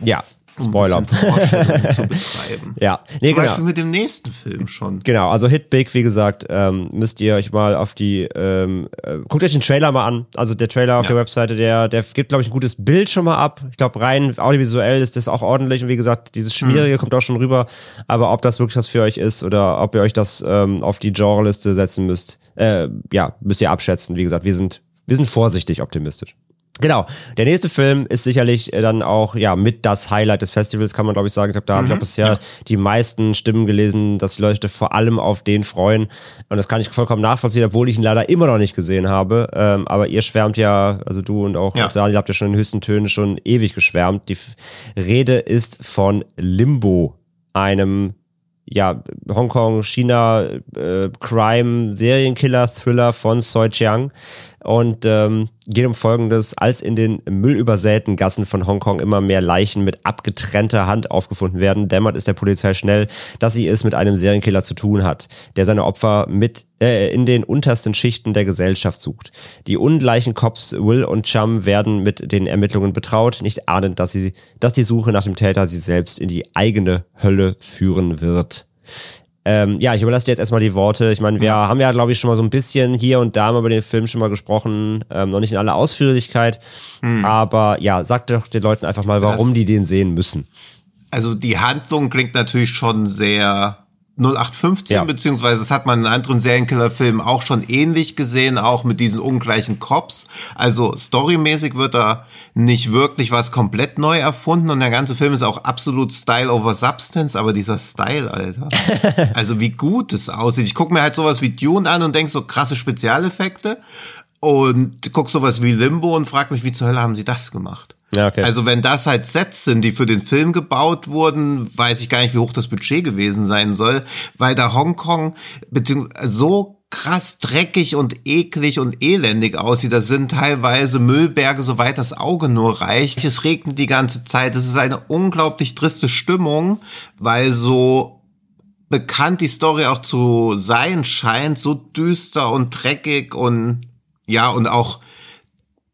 Ja, Spoiler. <laughs> zu betreiben. ja, nee, Zum genau. Beispiel mit dem nächsten Film schon. Genau, also Hit Big, wie gesagt, ähm, müsst ihr euch mal auf die, ähm, äh, guckt euch den Trailer mal an. Also der Trailer auf ja. der Webseite, der, der gibt, glaube ich, ein gutes Bild schon mal ab. Ich glaube, rein audiovisuell ist das auch ordentlich und wie gesagt, dieses Schmierige mhm. kommt auch schon rüber. Aber ob das wirklich was für euch ist oder ob ihr euch das ähm, auf die Genreliste setzen müsst, äh, ja, müsst ihr abschätzen. Wie gesagt, wir sind, wir sind vorsichtig optimistisch. Genau. Der nächste Film ist sicherlich äh, dann auch ja mit das Highlight des Festivals, kann man glaube ich sagen. Ich glaube, da habe ich auch mhm. bisher ja. die meisten Stimmen gelesen, dass die Leute vor allem auf den freuen. Und das kann ich vollkommen nachvollziehen, obwohl ich ihn leider immer noch nicht gesehen habe. Ähm, aber ihr schwärmt ja, also du und auch ja. Daniel habt ja schon in höchsten Tönen schon ewig geschwärmt. Die Rede ist von Limbo, einem ja, Hongkong, China, äh, Crime, Serienkiller, Thriller von Soi Chiang. Und ähm, geht um Folgendes, als in den müllübersäten Gassen von Hongkong immer mehr Leichen mit abgetrennter Hand aufgefunden werden, dämmert es der Polizei schnell, dass sie es mit einem Serienkiller zu tun hat, der seine Opfer mit äh, in den untersten Schichten der Gesellschaft sucht. Die ungleichen Cops Will und Chum werden mit den Ermittlungen betraut, nicht ahnend, dass, sie, dass die Suche nach dem Täter sie selbst in die eigene Hölle führen wird. Ähm, ja, ich überlasse dir jetzt erstmal die Worte. Ich meine, wir ja. haben ja, glaube ich, schon mal so ein bisschen hier und da mal über den Film schon mal gesprochen. Ähm, noch nicht in aller Ausführlichkeit. Hm. Aber ja, sag doch den Leuten einfach mal, warum das, die den sehen müssen. Also die Handlung klingt natürlich schon sehr 0815, ja. beziehungsweise das hat man in anderen Serienkiller-Filmen auch schon ähnlich gesehen, auch mit diesen ungleichen Cops. Also storymäßig wird da nicht wirklich was komplett neu erfunden und der ganze Film ist auch absolut Style over Substance, aber dieser Style, Alter. <laughs> also wie gut es aussieht. Ich gucke mir halt sowas wie Dune an und denke so krasse Spezialeffekte und guck sowas wie Limbo und frag mich, wie zur Hölle haben sie das gemacht? Ja, okay. Also wenn das halt Sets sind, die für den Film gebaut wurden, weiß ich gar nicht, wie hoch das Budget gewesen sein soll, weil da Hongkong so krass dreckig und eklig und elendig aussieht. Das sind teilweise Müllberge, soweit das Auge nur reicht. Es regnet die ganze Zeit. Es ist eine unglaublich triste Stimmung, weil so bekannt die Story auch zu sein scheint, so düster und dreckig und ja, und auch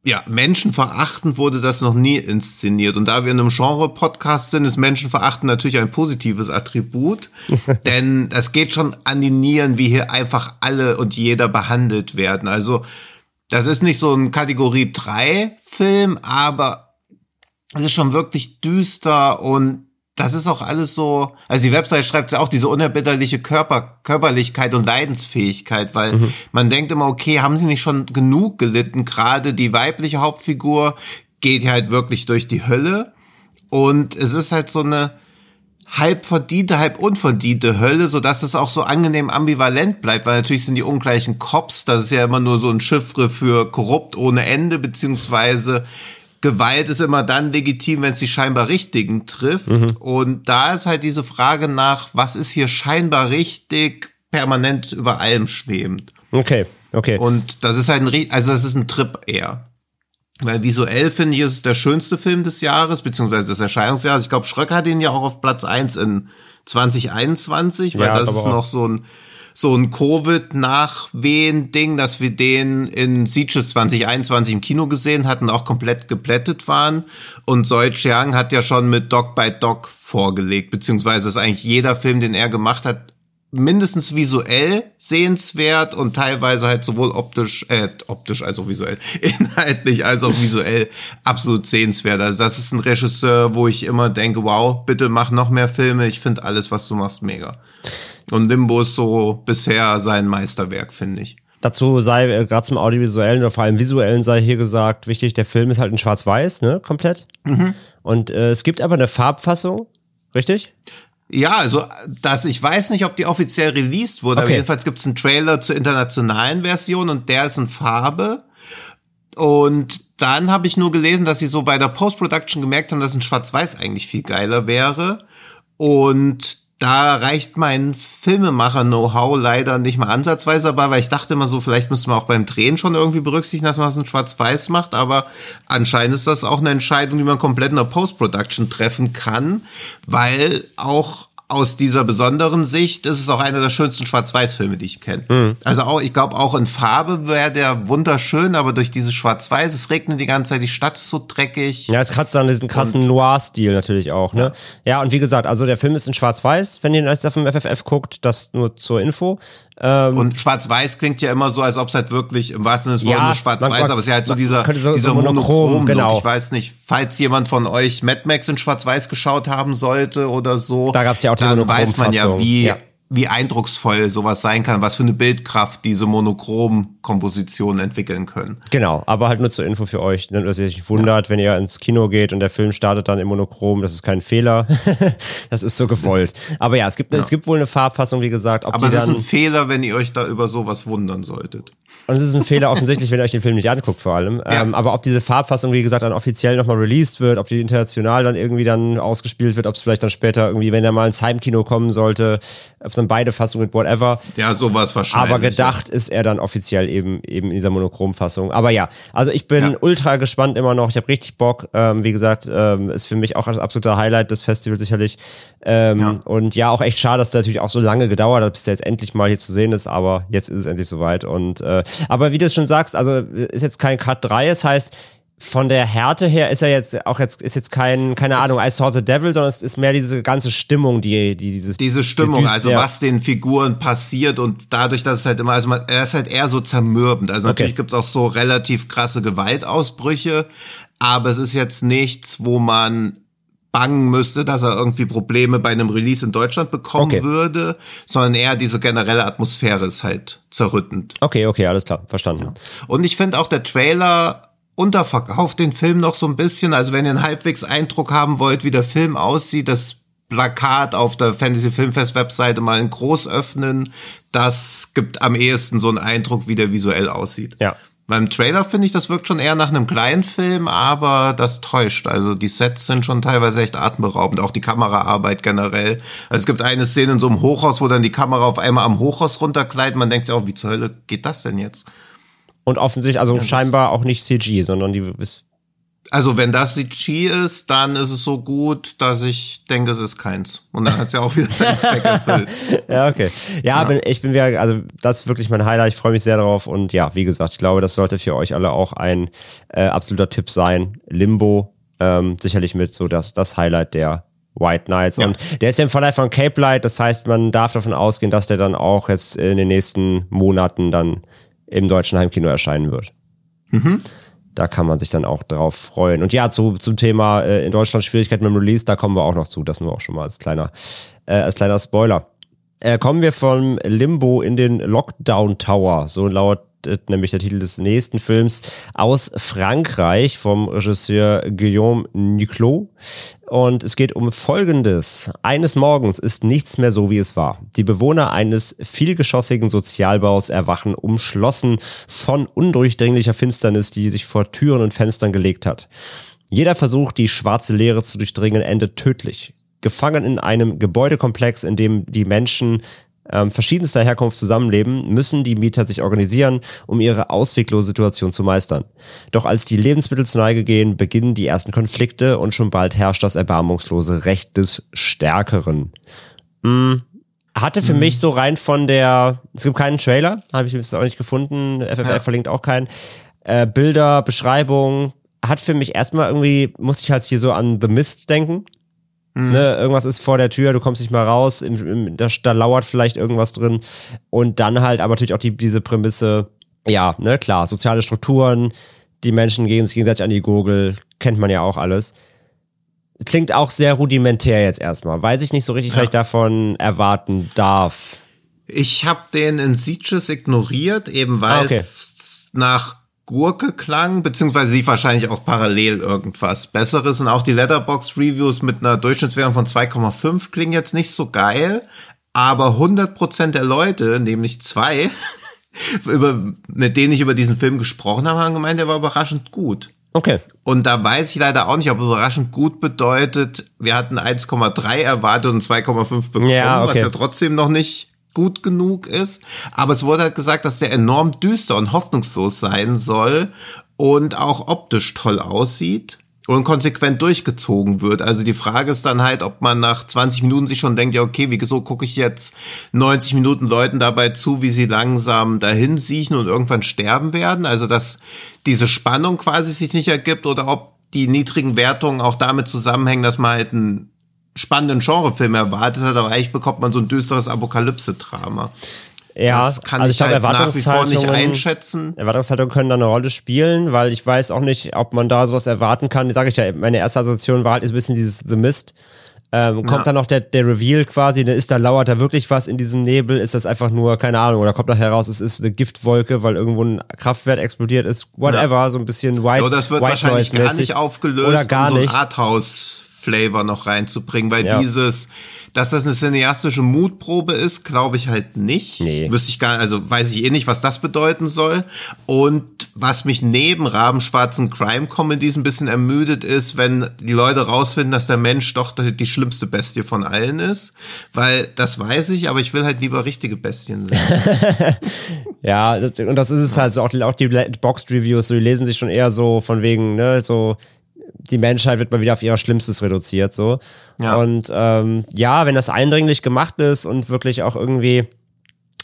ja, menschenverachtend wurde das noch nie inszeniert. Und da wir in einem Genre-Podcast sind, ist Menschenverachten natürlich ein positives Attribut. <laughs> denn es geht schon an die Nieren, wie hier einfach alle und jeder behandelt werden. Also, das ist nicht so ein Kategorie 3 Film, aber es ist schon wirklich düster und das ist auch alles so, also die Website schreibt ja auch diese unerbitterliche Körper, Körperlichkeit und Leidensfähigkeit, weil mhm. man denkt immer, okay, haben sie nicht schon genug gelitten? Gerade die weibliche Hauptfigur geht ja halt wirklich durch die Hölle und es ist halt so eine halb verdiente, halb unverdiente Hölle, so dass es auch so angenehm ambivalent bleibt, weil natürlich sind die ungleichen Cops, das ist ja immer nur so ein Chiffre für korrupt ohne Ende, beziehungsweise Gewalt ist immer dann legitim, wenn es die scheinbar Richtigen trifft. Mhm. Und da ist halt diese Frage nach, was ist hier scheinbar richtig, permanent über allem schwebend. Okay, okay. Und das ist halt ein, also das ist ein Trip eher. Weil visuell finde ich, ist es der schönste Film des Jahres, beziehungsweise des Erscheinungsjahres. Ich glaube, Schröcker hat ihn ja auch auf Platz eins in 2021, weil ja, das ist noch so ein so ein Covid-Nachwehen-Ding, dass wir den in Sieges 2021 im Kino gesehen hatten, auch komplett geplättet waren. Und Soi Chiang hat ja schon mit Dog by Dog vorgelegt, beziehungsweise ist eigentlich jeder Film, den er gemacht hat, mindestens visuell sehenswert und teilweise halt sowohl optisch, äh, optisch als auch visuell, <laughs> inhaltlich als auch visuell absolut sehenswert. Also das ist ein Regisseur, wo ich immer denke, wow, bitte mach noch mehr Filme. Ich finde alles, was du machst, mega. Und Limbo ist so bisher sein Meisterwerk, finde ich. Dazu sei äh, gerade zum Audiovisuellen oder vor allem Visuellen sei hier gesagt, wichtig, der Film ist halt in Schwarz-Weiß, ne, komplett. Mhm. Und äh, es gibt aber eine Farbfassung, richtig? Ja, also das, ich weiß nicht, ob die offiziell released wurde, okay. aber jedenfalls gibt es einen Trailer zur internationalen Version und der ist in Farbe. Und dann habe ich nur gelesen, dass sie so bei der Post-Production gemerkt haben, dass ein Schwarz-Weiß eigentlich viel geiler wäre. Und da reicht mein Filmemacher-Know-how leider nicht mal ansatzweise dabei, weil ich dachte immer so, vielleicht müsste man auch beim Drehen schon irgendwie berücksichtigen, dass man es in Schwarz-Weiß macht, aber anscheinend ist das auch eine Entscheidung, die man komplett in der Post-Production treffen kann, weil auch aus dieser besonderen Sicht ist es auch einer der schönsten Schwarz-Weiß-Filme, die ich kenne. Mhm. Also auch, ich glaube, auch in Farbe wäre der wunderschön, aber durch dieses Schwarz-Weiß, es regnet die ganze Zeit, die Stadt ist so dreckig. Ja, es hat dann diesen krassen Noir-Stil natürlich auch, ne? Ja. ja, und wie gesagt, also der Film ist in Schwarz-Weiß, wenn ihr jetzt auf dem FFF guckt, das nur zur Info. Ähm, und Schwarz-Weiß klingt ja immer so, als ob es halt wirklich im wahrsten Sinne des Wortes Schwarz-Weiß, aber es ist ja halt so dieser, so, dieser so monochrom, genau. Ich weiß nicht, falls jemand von euch Mad Max in Schwarz-Weiß geschaut haben sollte oder so, da gab's ja auch die dann weiß man ja, wie, ja wie eindrucksvoll sowas sein kann, was für eine Bildkraft diese Monochrom-Kompositionen entwickeln können. Genau, aber halt nur zur Info für euch, ne, dass ihr euch wundert, ja. wenn ihr ins Kino geht und der Film startet dann im Monochrom, das ist kein Fehler. <laughs> das ist so gewollt. Aber ja, es gibt, ja. es gibt wohl eine Farbfassung, wie gesagt. Ob aber es ist ein Fehler, wenn ihr euch da über sowas wundern solltet. Und es ist ein Fehler offensichtlich, wenn ihr euch den Film nicht anguckt, vor allem. Ja. Ähm, aber ob diese Farbfassung, wie gesagt, dann offiziell nochmal released wird, ob die international dann irgendwie dann ausgespielt wird, ob es vielleicht dann später irgendwie, wenn er mal ins Heimkino kommen sollte, ob es dann beide Fassungen mit whatever. Ja, sowas wahrscheinlich. Aber gedacht ja. ist er dann offiziell eben, eben in dieser Monochrom-Fassung. Aber ja, also ich bin ja. ultra gespannt immer noch. Ich habe richtig Bock. Ähm, wie gesagt, ähm, ist für mich auch das absolute Highlight des Festivals sicherlich. Ähm, ja. Und ja, auch echt schade, dass der natürlich auch so lange gedauert hat, bis der jetzt endlich mal hier zu sehen ist. Aber jetzt ist es endlich soweit. Und äh, aber wie du es schon sagst, also ist jetzt kein Cut 3. Es heißt, von der Härte her ist er jetzt auch jetzt ist jetzt kein keine Ahnung I saw the devil, sondern es ist mehr diese ganze Stimmung, die die dieses diese Stimmung, die also was den Figuren passiert und dadurch, dass es halt immer also man, er ist halt eher so zermürbend. Also natürlich okay. gibt's auch so relativ krasse Gewaltausbrüche, aber es ist jetzt nichts, wo man bangen müsste, dass er irgendwie Probleme bei einem Release in Deutschland bekommen okay. würde, sondern eher diese generelle Atmosphäre ist halt zerrüttend. Okay, okay, alles klar, verstanden. Ja. Und ich finde auch der Trailer unterverkauft den Film noch so ein bisschen. Also wenn ihr einen halbwegs Eindruck haben wollt, wie der Film aussieht, das Plakat auf der Fantasy Filmfest Webseite mal in groß öffnen, das gibt am ehesten so einen Eindruck, wie der visuell aussieht. Ja. Beim Trailer finde ich, das wirkt schon eher nach einem kleinen Film, aber das täuscht. Also die Sets sind schon teilweise echt atemberaubend, auch die Kameraarbeit generell. Also es gibt eine Szene in so einem Hochhaus, wo dann die Kamera auf einmal am Hochhaus runterkleidet. Man denkt sich auch, wie zur Hölle geht das denn jetzt? Und offensichtlich, also ja, scheinbar auch nicht CG, sondern die ist. Also wenn das CG ist, dann ist es so gut, dass ich denke, es ist keins. Und dann hat es ja auch wieder seinen Zweck <laughs> erfüllt. ja, okay. Ja, ja. Bin, ich bin wieder, also das ist wirklich mein Highlight. Ich freue mich sehr darauf. Und ja, wie gesagt, ich glaube, das sollte für euch alle auch ein äh, absoluter Tipp sein. Limbo, ähm, sicherlich mit so das, das Highlight der White Knights. Ja. Und der ist ja im Verleih von Cape Light, das heißt, man darf davon ausgehen, dass der dann auch jetzt in den nächsten Monaten dann im deutschen Heimkino erscheinen wird. Mhm. Da kann man sich dann auch drauf freuen. Und ja, zu, zum Thema äh, in Deutschland Schwierigkeiten mit dem Release, da kommen wir auch noch zu. Das nur auch schon mal als kleiner, äh, als kleiner Spoiler. Äh, kommen wir vom Limbo in den Lockdown Tower. So laut nämlich der Titel des nächsten Films aus Frankreich vom Regisseur Guillaume Niclot. Und es geht um Folgendes. Eines Morgens ist nichts mehr so, wie es war. Die Bewohner eines vielgeschossigen Sozialbaus erwachen umschlossen von undurchdringlicher Finsternis, die sich vor Türen und Fenstern gelegt hat. Jeder Versuch, die schwarze Leere zu durchdringen, endet tödlich. Gefangen in einem Gebäudekomplex, in dem die Menschen ähm, verschiedenster Herkunft zusammenleben, müssen die Mieter sich organisieren, um ihre ausweglose Situation zu meistern. Doch als die Lebensmittel zur Neige gehen, beginnen die ersten Konflikte und schon bald herrscht das erbarmungslose Recht des Stärkeren. Hm. Hatte für hm. mich so rein von der, es gibt keinen Trailer, habe ich jetzt auch nicht gefunden, FFF ja. verlinkt auch keinen. Äh, Bilder, Beschreibung, hat für mich erstmal irgendwie, musste ich halt hier so an The Mist denken. Mhm. Ne, irgendwas ist vor der Tür, du kommst nicht mal raus, im, im, da, da lauert vielleicht irgendwas drin. Und dann halt aber natürlich auch die, diese Prämisse, ja, ne, klar, soziale Strukturen, die Menschen gehen sich gegenseitig an die Gurgel, kennt man ja auch alles. Klingt auch sehr rudimentär jetzt erstmal. Weiß ich nicht so richtig, ja. was ich davon erwarten darf. Ich habe den in Sieges ignoriert, eben weil ah, okay. es nach Gurke klang, beziehungsweise lief wahrscheinlich auch parallel irgendwas Besseres. Und auch die Letterbox-Reviews mit einer Durchschnittswertung von 2,5 klingen jetzt nicht so geil. Aber 100% der Leute, nämlich zwei, <laughs> über, mit denen ich über diesen Film gesprochen habe, haben gemeint, der war überraschend gut. Okay. Und da weiß ich leider auch nicht, ob überraschend gut bedeutet, wir hatten 1,3 erwartet und 2,5 bekommen, ja, okay. was ja trotzdem noch nicht gut genug ist. Aber es wurde halt gesagt, dass der enorm düster und hoffnungslos sein soll und auch optisch toll aussieht. und konsequent durchgezogen wird. Also die Frage ist dann halt, ob man nach 20 Minuten sich schon denkt, ja, okay, wieso gucke ich jetzt 90 Minuten Leuten dabei zu, wie sie langsam dahin siechen und irgendwann sterben werden? Also dass diese Spannung quasi sich nicht ergibt oder ob die niedrigen Wertungen auch damit zusammenhängen, dass man halt einen spannenden Genrefilm erwartet hat, aber eigentlich bekommt man so ein düsteres Apokalypse-Drama. Ja, das kann also ich, ich halt nach wie vor nicht einschätzen. Erwartungshaltungen können da eine Rolle spielen, weil ich weiß auch nicht, ob man da sowas erwarten kann. Sage ich ja, meine erste Assoziation war halt ein bisschen dieses The Mist. Ähm, kommt Ja. dann noch der, der Reveal quasi, ne, ist da lauert da wirklich was in diesem Nebel? Ist das einfach nur, keine Ahnung, oder kommt nachher raus, es ist eine Giftwolke, weil irgendwo ein Kraftwerk explodiert ist, whatever, so ein bisschen White Ja, das wird White wahrscheinlich gar nicht aufgelöst, Oder gar um so nicht. ein Arthouse-Flavor noch reinzubringen, weil Ja. dieses, dass das eine cineastische Mutprobe ist, glaube ich halt nicht. Nee. Wüsste ich gar also weiß ich eh nicht, was das bedeuten soll. Und was mich neben rabenschwarzen Crime-Comedies ein bisschen ermüdet ist, wenn die Leute rausfinden, dass der Mensch doch die schlimmste Bestie von allen ist. Weil das weiß ich, aber ich will halt lieber richtige Bestien sehen. <laughs> Ja, und das ist es halt so, auch die, auch die Boxed Reviews, so, die lesen sich schon eher so von wegen, ne, so, die Menschheit wird mal wieder auf ihrer Schlimmstes reduziert, so. Ja. Und ähm, ja, wenn das eindringlich gemacht ist und wirklich auch irgendwie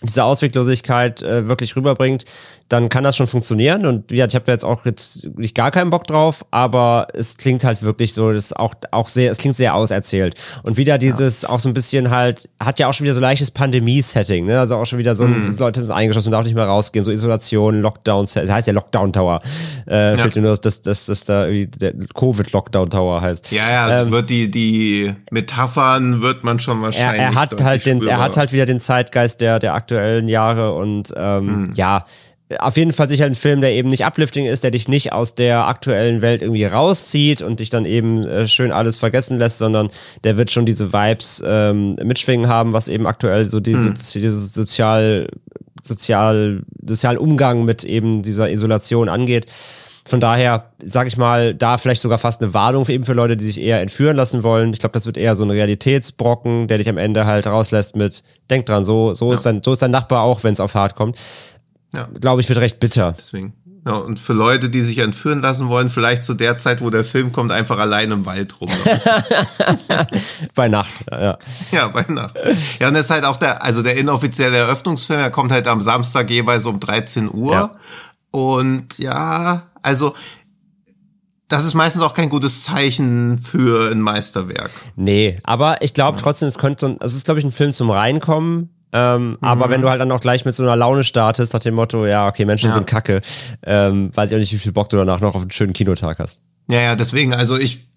diese Ausweglosigkeit äh, wirklich rüberbringt, dann kann das schon funktionieren. Und ja, ich habe jetzt auch jetzt nicht gar keinen Bock drauf, aber es klingt halt wirklich so, das auch, auch sehr, es klingt sehr auserzählt. Und wieder dieses auch so ein bisschen halt, hat ja auch schon wieder so leichtes Pandemie-Setting, ne? Also auch schon wieder so, ein, Leute sind eingeschlossen, man darf nicht mehr rausgehen, so Isolation, Lockdown, das heißt ja Lockdown Tower. Äh, Fehlt mir nur, dass, dass, dass da der Covid-Lockdown Tower heißt. Ja, ja, es wird die, die Metaphern wird man schon er, wahrscheinlich. er hat deutlich halt den, er spürbar. hat halt wieder den Zeitgeist der, der aktuellen Jahre und ähm, ja, auf jeden Fall sicher ein Film, der eben nicht uplifting ist, der dich nicht aus der aktuellen Welt irgendwie rauszieht und dich dann eben äh, schön alles vergessen lässt, sondern der wird schon diese Vibes ähm, mitschwingen haben, was eben aktuell so diese, dieses sozial, sozial, sozialen Umgang mit eben dieser Isolation angeht. Von daher, sag ich mal, da vielleicht sogar fast eine Warnung für eben für Leute, die sich eher entführen lassen wollen. Ich glaube, das wird eher so ein Realitätsbrocken, der dich am Ende halt rauslässt mit, denk dran, so, so ist dein, so ist dein Nachbar auch, wenn es auf hart kommt. Ja. Glaube ich, wird recht bitter. Deswegen. Ja, und für Leute, die sich entführen lassen wollen, vielleicht zu der Zeit, wo der Film kommt, einfach allein im Wald rum. <laughs> Bei Nacht, ja. ja, bei Nacht. Ja, und das ist halt auch der, also der inoffizielle Eröffnungsfilm, der kommt halt am Samstag jeweils um 13 Uhr. Ja. Und ja, also das ist meistens auch kein gutes Zeichen für ein Meisterwerk. Nee, aber ich glaube trotzdem, es könnte es ist, glaube ich, ein Film zum Reinkommen. Ähm, Aber wenn du halt dann auch gleich mit so einer Laune startest, nach dem Motto, ja, okay, Menschen Ja. sind kacke, ähm, weiß ich auch nicht, wie viel Bock du danach noch auf einen schönen Kinotag hast. Ja, ja, deswegen, also ich,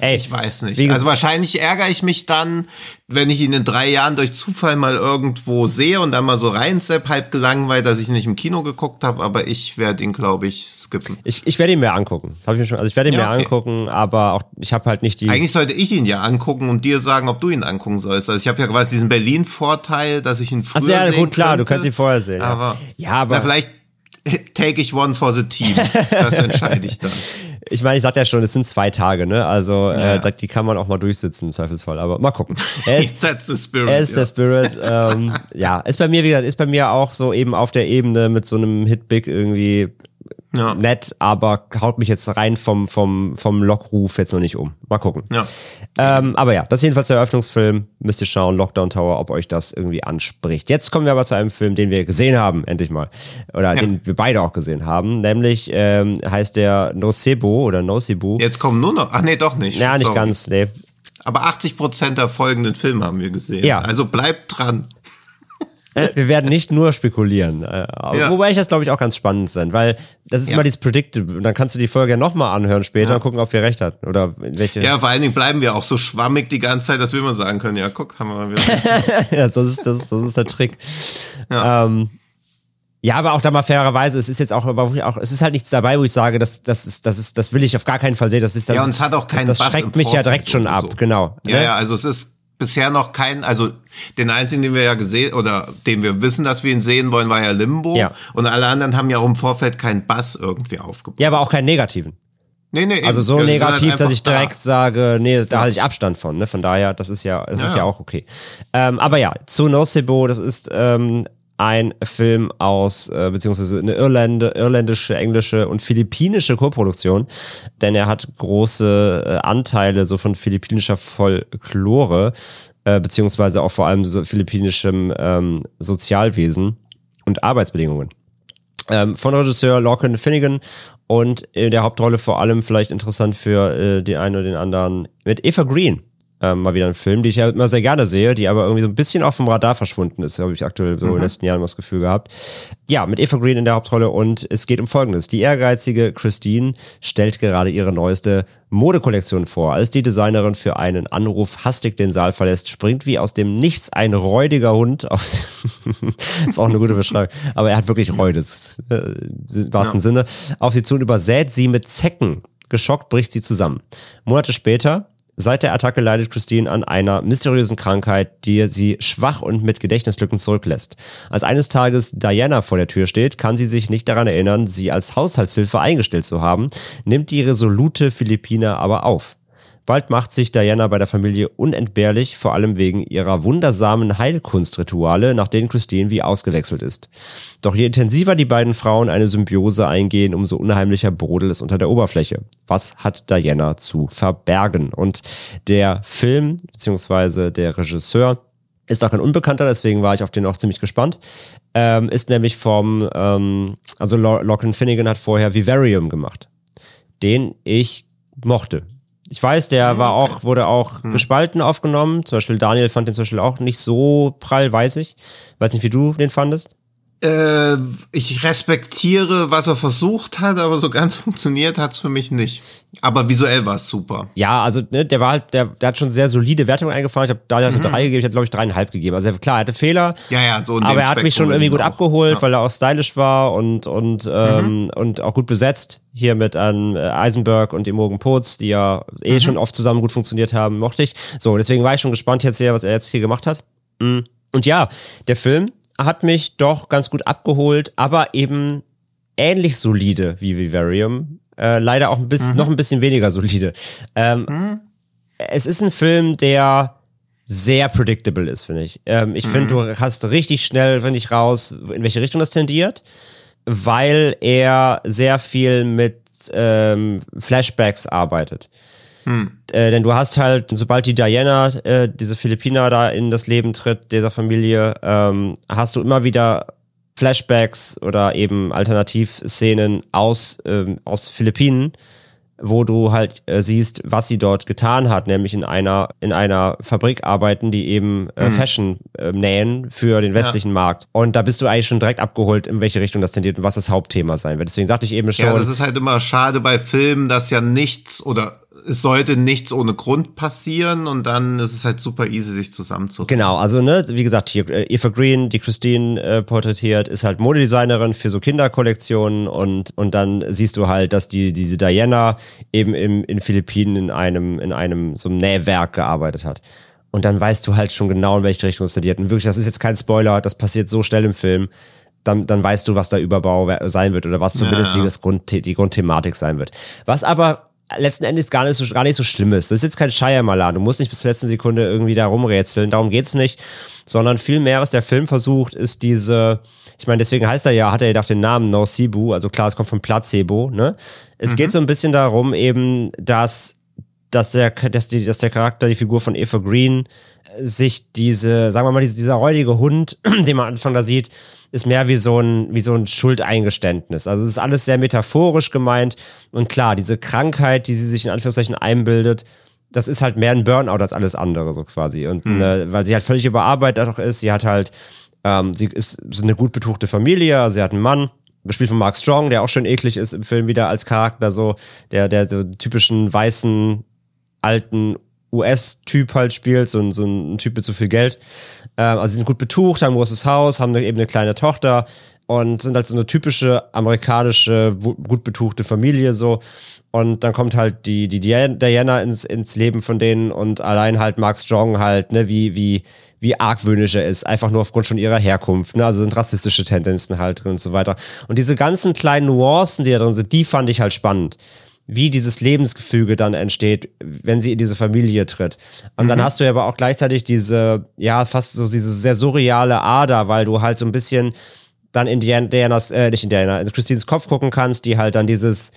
Ey, ich weiß nicht. Also wahrscheinlich ärgere ich mich dann, wenn ich ihn in drei Jahren durch Zufall mal irgendwo sehe und dann mal so reinsepp, halb gelangweilt, dass ich ihn nicht im Kino geguckt habe, aber ich werde ihn, glaube ich, skippen. Ich, ich werde ihn mir angucken. Hab ich mir schon, also ich werde ihn Ja, mir okay. angucken, aber auch ich habe halt nicht die. Eigentlich sollte ich ihn ja angucken und dir sagen, ob du ihn angucken sollst. Also ich habe ja quasi diesen Berlin-Vorteil, dass ich ihn früher Achso, ja, sehen gut, klar, du könnte. kannst ihn vorher sehen. Aber, ja, ja aber na, vielleicht <laughs> take ich one for the team. Das entscheide ich dann. <laughs> ich meine, ich sagte ja schon, es sind zwei Tage, ne? Also Ja. äh, die kann man auch mal durchsitzen im Zweifelsfall. Aber mal gucken. <laughs> Er ist, That's the spirit. er ist ja. der Spirit. ähm, ja, ist bei mir, wie gesagt, ist bei mir auch so eben auf der Ebene mit so einem Hit-Big irgendwie ja. nett, aber haut mich jetzt rein vom, vom, vom Lockruf jetzt noch nicht um. Mal gucken. Ja. Ähm, aber ja, das ist jedenfalls der Eröffnungsfilm. Müsst ihr schauen, Lockdown Tower, ob euch das irgendwie anspricht. Jetzt kommen wir aber zu einem Film, den wir gesehen haben, endlich mal. Oder Ja. den wir beide auch gesehen haben. Nämlich ähm, heißt der Nocebo oder Nocebo. Jetzt kommen nur noch. Ach nee, doch nicht. Ja, nicht Sorry. ganz, nee. Aber 80 Prozent der folgenden Filme haben wir gesehen. Ja. Also bleibt dran. <laughs> Wir werden nicht nur spekulieren. Äh, Ja. Wobei ich das, glaube ich, auch ganz spannend finde, weil das ist Ja. immer dieses Predictable. Und dann kannst du die Folge ja nochmal anhören später Ja. und gucken, ob wir recht hat. Oder in welche. Ja, vor allen Dingen bleiben wir auch so schwammig die ganze Zeit, dass wir immer sagen können, ja, guck, haben wir mal wieder. <laughs> ja, das ist, das, das ist der Trick. Ja. Ähm, ja, aber auch da mal fairerweise, es ist jetzt auch, aber auch, es ist halt nichts dabei, wo ich sage, das, das ist, das ist, das will ich auf gar keinen Fall sehen. Das ist, das ja, und es hat auch keinen Das Bass schreckt mich ja direkt schon ab, so. genau. Ja, ne? ja, also es ist bisher noch kein, also den einzigen, den wir ja gesehen oder den wir wissen, dass wir ihn sehen wollen, war ja Limbo. Ja. Und alle anderen haben ja auch im Vorfeld keinen Bass irgendwie aufgebaut. ja, aber auch keinen negativen. Nee, nee, Also so Ja, sind halt negativ, dass ich da. direkt sage, nee, da halte ich Abstand von. Ne? Von daher, das ist ja, ist Ja. ja auch okay. Ähm, aber ja, zu Nocebo, das ist ähm, ein Film aus, äh, beziehungsweise eine Irlande, irländische, englische und philippinische Koproduktion, denn er hat große äh, Anteile so von philippinischer Folklore, äh, beziehungsweise auch vor allem so philippinischem ähm, Sozialwesen und Arbeitsbedingungen. Ähm, von Regisseur Lorcan Finnegan und in der Hauptrolle vor allem vielleicht interessant für äh, die einen oder den anderen mit Eva Green ähm, mal wieder ein Film, die ich ja immer sehr gerne sehe, die aber irgendwie so ein bisschen auch vom Radar verschwunden ist, habe ich aktuell so mhm. in den letzten Jahren das Gefühl gehabt. Ja, mit Eva Green in der Hauptrolle und es geht um Folgendes. Die ehrgeizige Christine stellt gerade ihre neueste Modekollektion vor. Als die Designerin für einen Anruf hastig den Saal verlässt, springt wie aus dem Nichts ein räudiger Hund auf. <laughs> ist auch eine gute Beschreibung. Aber er hat wirklich Räudes, äh, im wahrsten ja. Sinne, auf sie zu und übersät sie mit Zecken. Geschockt bricht sie zusammen. Monate später Seit der Attacke leidet Christine an einer mysteriösen Krankheit, die sie schwach und mit Gedächtnislücken zurücklässt. Als eines Tages Diana vor der Tür steht, kann sie sich nicht daran erinnern, sie als Haushaltshilfe eingestellt zu haben, nimmt die resolute Philippiner aber auf. Bald macht sich Diana bei der Familie unentbehrlich, vor allem wegen ihrer wundersamen Heilkunstrituale, nach denen Christine wie ausgewechselt ist. Doch je intensiver die beiden Frauen eine Symbiose eingehen, umso unheimlicher brodelt es unter der Oberfläche. Was hat Diana zu verbergen? Und der Film, beziehungsweise der Regisseur, ist auch ein Unbekannter, deswegen war ich auf den auch ziemlich gespannt. Ähm, ist nämlich vom, ähm, also Lachlan Finnegan hat vorher Vivarium gemacht, den ich mochte. Ich weiß, der war auch, wurde auch hm. gespalten aufgenommen. Zum Beispiel Daniel fand den zum Beispiel auch nicht so prall, weiß ich. Weiß nicht, wie du den fandest. Äh, ich respektiere, was er versucht hat, aber so ganz funktioniert hat's für mich nicht. Aber visuell war es super. Ja, also ne, der war halt, der, der hat schon sehr solide Wertungen eingefahren. Ich habe da mhm. drei gegeben, ich hatte glaube ich dreieinhalb gegeben. Also klar, er hatte Fehler. Ja, ja, so. In aber er hat mich schon irgendwie gut auch. abgeholt, ja. weil er auch stylisch war und und ähm, mhm. und auch gut besetzt. Hier mit ähm, Eisenberg und Imogen Potz, die ja eh mhm. schon oft zusammen gut funktioniert haben, mochte ich. So, deswegen war ich schon gespannt jetzt hier, was er jetzt hier gemacht hat. Mhm. Und ja, der Film hat mich doch ganz gut abgeholt, aber eben ähnlich solide wie Vivarium. Äh, leider auch ein bisschen, mhm. noch ein bisschen weniger solide. Ähm, mhm. Es ist ein Film, der sehr predictable ist, finde ich. Ähm, ich mhm. finde, du hast richtig schnell, finde ich, raus, in welche Richtung das tendiert, weil er sehr viel mit ähm, Flashbacks arbeitet. Hm. Äh, denn du hast halt, sobald die Diana, äh, diese Philippiner da in das Leben tritt, dieser Familie, ähm, hast du immer wieder Flashbacks oder eben Alternativszenen aus, ähm, aus Philippinen, wo du halt äh, siehst, was sie dort getan hat, nämlich in einer in einer Fabrik arbeiten, die eben äh, hm. Fashion äh, nähen für den westlichen ja. Markt. Und da bist du eigentlich schon direkt abgeholt, in welche Richtung das tendiert und was das Hauptthema sein wird. Deswegen sagte ich eben schon. Ja, das ist halt immer schade bei Filmen, dass ja nichts oder es sollte nichts ohne Grund passieren und dann ist es halt super easy, sich zusammenzufinden. Genau, also ne, wie gesagt, hier äh, Eva Green, die Christine äh, porträtiert, ist halt Modedesignerin für so Kinderkollektionen und und dann siehst du halt, dass die diese Diana eben im in Philippinen in einem in einem so einem Nähwerk gearbeitet hat. Und dann weißt du halt schon genau, in welche Richtung es tendiert. Und wirklich, das ist jetzt kein Spoiler, das passiert so schnell im Film. Dann, dann weißt du, was der Überbau sein wird oder was zumindest ja. die, Grund, die Grundthematik sein wird. Was aber letzten Endes gar nicht so, gar nicht so schlimm ist. Das ist jetzt kein Shyamalan. Du musst nicht bis zur letzten Sekunde irgendwie da rumrätseln. Darum geht's nicht. Sondern viel mehr, was der Film versucht, ist diese, ich meine, deswegen heißt er ja, hat er ja auch den Namen Nocebo. Also klar, es kommt von Placebo, ne? Es mhm. geht so ein bisschen darum eben, dass, dass der, dass die, dass der Charakter, die Figur von Eva Green, sich diese, sagen wir mal, dieser räudige Hund, <clears throat> den man am Anfang da sieht, ist mehr wie so ein, wie so ein Schuldeingeständnis. Also es ist alles sehr metaphorisch gemeint. Und klar, diese Krankheit, die sie sich in Anführungszeichen einbildet, das ist halt mehr ein Burnout als alles andere, so quasi. Und mhm. ne, weil sie halt völlig überarbeitet auch ist, sie hat halt, ähm, sie ist, ist eine gut betuchte Familie, also sie hat einen Mann, gespielt von Mark Strong, der auch schon eklig ist im Film wieder als Charakter, so, der, der so typischen weißen, alten US-Typ halt spielt, so, so ein Typ mit zu so viel Geld. Ähm, also sie sind gut betucht, haben ein großes Haus, haben eben eine kleine Tochter und sind halt so eine typische amerikanische, gut betuchte Familie so. Und dann kommt halt die, die Diana ins, ins Leben von denen und allein halt Mark Strong halt, ne, wie, wie, wie argwöhnisch er ist, einfach nur aufgrund schon ihrer Herkunft, ne, also sind rassistische Tendenzen halt drin und so weiter. Und diese ganzen kleinen Nuancen, die da drin sind, die fand ich halt spannend wie dieses Lebensgefüge dann entsteht, wenn sie in diese Familie tritt. Und mhm. dann hast du aber auch gleichzeitig diese, ja, fast so diese sehr surreale Ader, weil du halt so ein bisschen dann in Dianas, äh, nicht in Diana, in Christines Kopf gucken kannst, die halt dann dieses,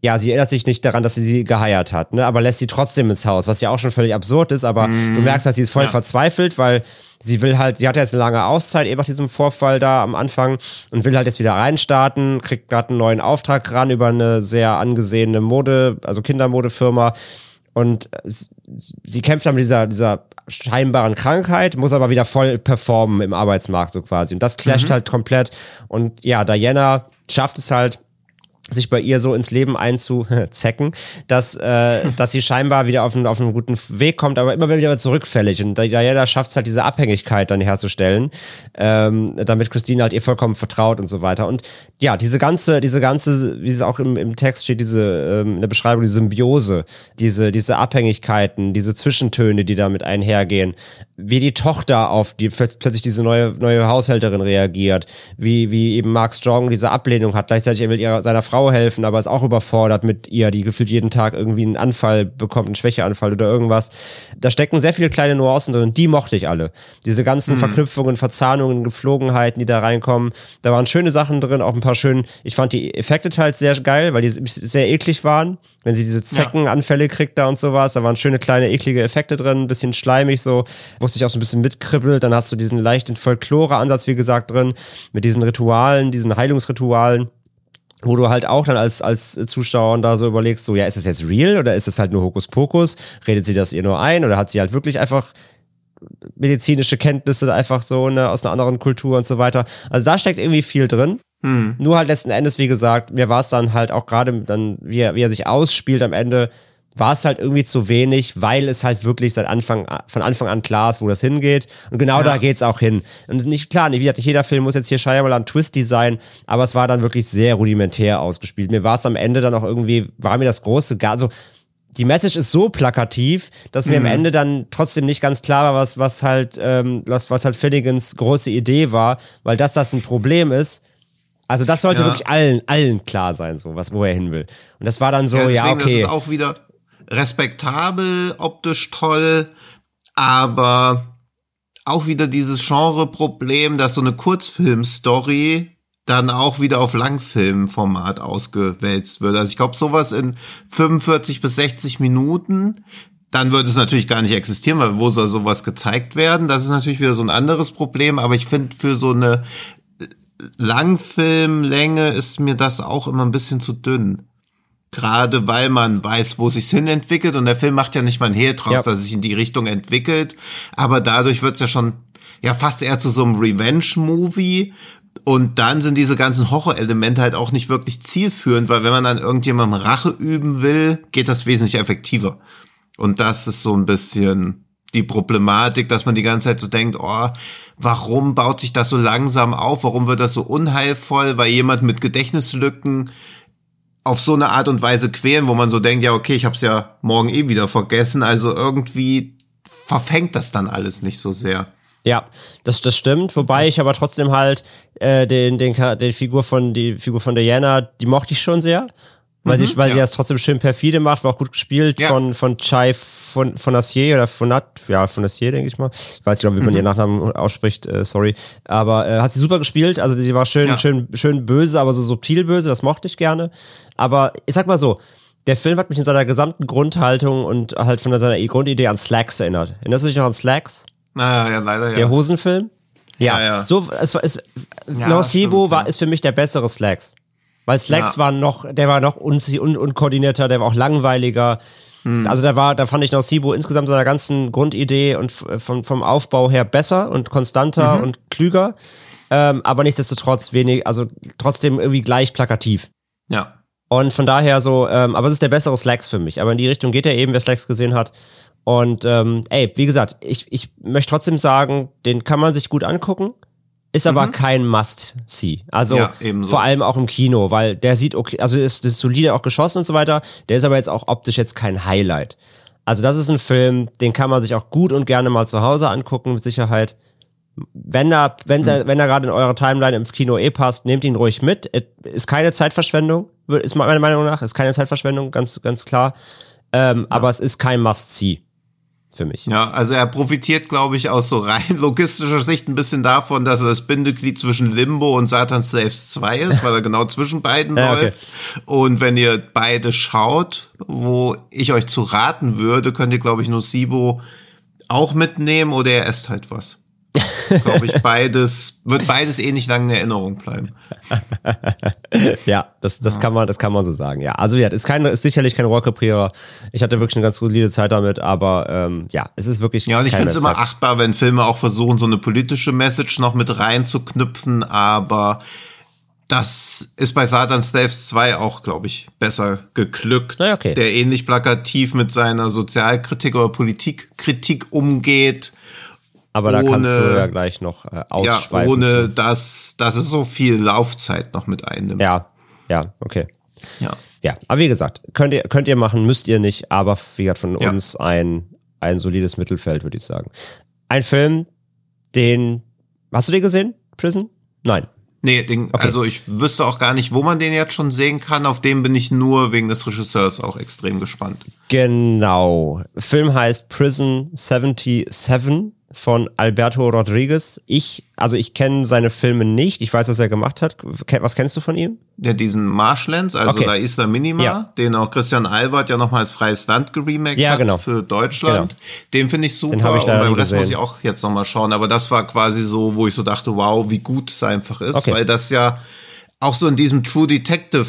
ja, sie erinnert sich nicht daran, dass sie sie geheiert hat, ne, aber lässt sie trotzdem ins Haus, was ja auch schon völlig absurd ist, aber mm, du merkst halt, sie ist voll ja. verzweifelt, weil sie will halt, sie hat jetzt eine lange Auszeit eben nach diesem Vorfall da am Anfang und will halt jetzt wieder reinstarten, kriegt gerade einen neuen Auftrag ran über eine sehr angesehene Mode, also Kindermodefirma und sie kämpft dann mit dieser, dieser scheinbaren Krankheit, muss aber wieder voll performen im Arbeitsmarkt so quasi und das clasht mhm. halt komplett und ja, Diana schafft es halt sich bei ihr so ins Leben einzuzecken, dass, äh, <laughs> dass sie scheinbar wieder auf einen, auf einen guten Weg kommt, aber immer wieder zurückfällig. Und Diana schafft es halt, diese Abhängigkeit dann herzustellen, ähm, damit Christine halt ihr vollkommen vertraut und so weiter. Und ja, diese ganze, diese ganze, wie es auch im, im Text steht, diese, ähm, in der Beschreibung, die Symbiose, diese, diese Abhängigkeiten, diese Zwischentöne, die damit einhergehen, wie die Tochter auf die plötzlich diese neue, neue Haushälterin reagiert, wie, wie eben Mark Strong diese Ablehnung hat, gleichzeitig er will ihrer, seiner Frau Frau helfen, aber ist auch überfordert mit ihr, die gefühlt jeden Tag irgendwie einen Anfall bekommt, einen Schwächeanfall oder irgendwas. Da stecken sehr viele kleine Nuancen drin, die mochte ich alle. Diese ganzen mhm. Verknüpfungen, Verzahnungen, Geflogenheiten, die da reinkommen. Da waren schöne Sachen drin, auch ein paar schöne, ich fand die Effekte teils sehr geil, weil die sehr eklig waren. Wenn sie diese Zeckenanfälle kriegt da und sowas, da waren schöne kleine eklige Effekte drin, ein bisschen schleimig so, wusste ich auch so ein bisschen mitkribbelt. Dann hast du diesen leichten Folklore-Ansatz, wie gesagt, drin, mit diesen Ritualen, diesen Heilungsritualen wo du halt auch dann als, als Zuschauer da so überlegst, so, ja, ist das jetzt real oder ist das halt nur Hokuspokus? Redet sie das ihr nur ein oder hat sie halt wirklich einfach medizinische Kenntnisse einfach so ne, aus einer anderen Kultur und so weiter? Also da steckt irgendwie viel drin. Hm. Nur halt letzten Endes, wie gesagt, mir war es dann halt auch gerade dann, wie er, wie er sich ausspielt am Ende, war es halt irgendwie zu wenig, weil es halt wirklich seit Anfang, von Anfang an klar ist, wo das hingeht. Und genau ja. da geht's auch hin. Und nicht klar, nicht, nicht jeder Film muss jetzt hier Shyamalan Twisty sein, aber es war dann wirklich sehr rudimentär ausgespielt. Mir war es am Ende dann auch irgendwie, war mir das große, gar also die Message ist so plakativ, dass mir am mhm. Ende dann trotzdem nicht ganz klar war, was, was halt, ähm, was, was halt Finnegans große Idee war, weil dass das ein Problem ist, also das sollte ja. wirklich allen, allen klar sein, so was, wo er hin will. Und das war dann so, ja, ja okay. Das ist auch wieder, respektabel, optisch toll, aber auch wieder dieses Genre-Problem, dass so eine Kurzfilm-Story dann auch wieder auf Langfilmformat ausgewälzt wird. Also ich glaube, sowas in 45 bis 60 Minuten, dann würde es natürlich gar nicht existieren, weil wo soll sowas gezeigt werden? Das ist natürlich wieder so ein anderes Problem, aber ich finde für so eine Langfilmlänge ist mir das auch immer ein bisschen zu dünn. Gerade weil man weiß, wo sich's hin entwickelt und der Film macht ja nicht mal ein Hehl draus, ja. dass es sich in die Richtung entwickelt, aber dadurch wird's ja schon ja fast eher zu so einem Revenge-Movie und dann sind diese ganzen Horror-Elemente halt auch nicht wirklich zielführend, weil wenn man dann irgendjemandem Rache üben will, geht das wesentlich effektiver. Und das ist so ein bisschen die Problematik, dass man die ganze Zeit so denkt, oh, warum baut sich das so langsam auf? Warum wird das so unheilvoll? Weil jemand mit Gedächtnislücken auf so eine Art und Weise quälen, wo man so denkt, ja, okay, ich habe es ja morgen eh wieder vergessen. Also irgendwie verfängt das dann alles nicht so sehr. Ja, das, das stimmt. Wobei ich aber trotzdem halt äh, den, den, den Figur von die Figur von Diana, die mochte ich schon sehr, weil mhm, sie weil ja. sie das trotzdem schön perfide macht, war auch gut gespielt ja. von von Chai von von Assier oder von Nat, ja von Assier denke ich mal. Ich weiß nicht, wie man mhm. ihren Nachnamen ausspricht, äh, sorry, aber äh, hat sie super gespielt. Also sie war schön ja. schön schön böse, aber so subtil böse, das mochte ich gerne. Aber ich sag mal so, der Film hat mich in seiner gesamten Grundhaltung und halt von seiner Grundidee an Slacks erinnert. Erinnerst du dich noch an Slacks? Naja, ja, leider ja. Der Hosenfilm? Ja, ja, ja. so es, es ja, Nocebo war ist für mich der bessere Slacks. Weil Slacks ja. war noch, der war noch un, un, unkoordinierter, der war auch langweiliger. Hm. Also da war, da fand ich Nocebo insgesamt seiner ganzen Grundidee und vom, vom Aufbau her besser und konstanter mhm. und klüger. Ähm, aber nichtsdestotrotz wenig, also trotzdem irgendwie gleich plakativ. Ja. Und von daher so, ähm, aber es ist der bessere Slacks für mich. Aber in die Richtung geht er eben, wer Slacks gesehen hat. Und ähm, ey, wie gesagt, ich, ich möchte trotzdem sagen, den kann man sich gut angucken. Ist aber mhm. kein Must-See. Also ja, vor allem auch im Kino, weil der sieht okay, also ist, ist solide auch geschossen und so weiter. Der ist aber jetzt auch optisch jetzt kein Highlight. Also das ist ein Film, den kann man sich auch gut und gerne mal zu Hause angucken, mit Sicherheit. Wenn er, wenn er, mhm. wenn er gerade in eurer Timeline im Kino eh passt, nehmt ihn ruhig mit. Ist keine Zeitverschwendung. ist meiner Meinung nach. Ist keine Zeitverschwendung, ganz, ganz klar. Ähm, ja. Aber es ist kein Must-See für mich. Ja, also er profitiert, glaube ich, aus so rein <laughs> logistischer Sicht ein bisschen davon, dass er das Bindeglied zwischen Limbo und Satan Slaves 2 ist, weil er genau zwischen beiden <laughs> ja, läuft. Okay. Und wenn ihr beide schaut, wo ich euch zu raten würde, könnt ihr, glaube ich, nur Sibo auch mitnehmen oder er esst halt was <laughs> glaube ich, beides, wird beides eh nicht lange in Erinnerung bleiben. <laughs> ja, das, das ja. kann man, das kann man so sagen. Ja, also ja, ist kein, ist sicherlich kein Rohrkrepierer. Ich hatte wirklich eine ganz solide Zeit damit, aber ähm, ja, es ist wirklich. Ja, und ich finde es immer achtbar, wenn Filme auch versuchen, so eine politische Message noch mit reinzuknüpfen, aber das ist bei Satan Slaves 2 auch, glaube ich, besser geglückt. Ja, okay. Der ähnlich plakativ mit seiner Sozialkritik oder Politikkritik umgeht aber da ohne, kannst du ja gleich noch äh, ausschweifen. Ja, ohne dass, dass es so viel Laufzeit noch mit einnimmt. Ja, ja, okay. Ja. Ja, aber wie gesagt, könnt ihr, könnt ihr machen, müsst ihr nicht, aber wie gesagt, von ja. uns ein, ein solides Mittelfeld, würde ich sagen. Ein Film, den, hast du den gesehen, Prison? Nein. Nee, den, okay. also ich wüsste auch gar nicht, wo man den jetzt schon sehen kann. Auf den bin ich nur wegen des Regisseurs auch extrem gespannt. Genau. Film heißt Prison 77 von Alberto Rodriguez. Ich, also ich kenne seine Filme nicht. Ich weiß, was er gemacht hat. Was kennst du von ihm? Ja, diesen Marshlands, also okay. La Isla Minima, ja. den auch Christian Albert ja nochmal als freies Land geremaked ja, genau. hat für Deutschland. Genau. Den finde ich super. Den ich und beim Rest gesehen. muss ich auch jetzt nochmal schauen. Aber das war quasi so, wo ich so dachte, wow, wie gut es einfach ist, okay. weil das ja auch so in diesem True Detective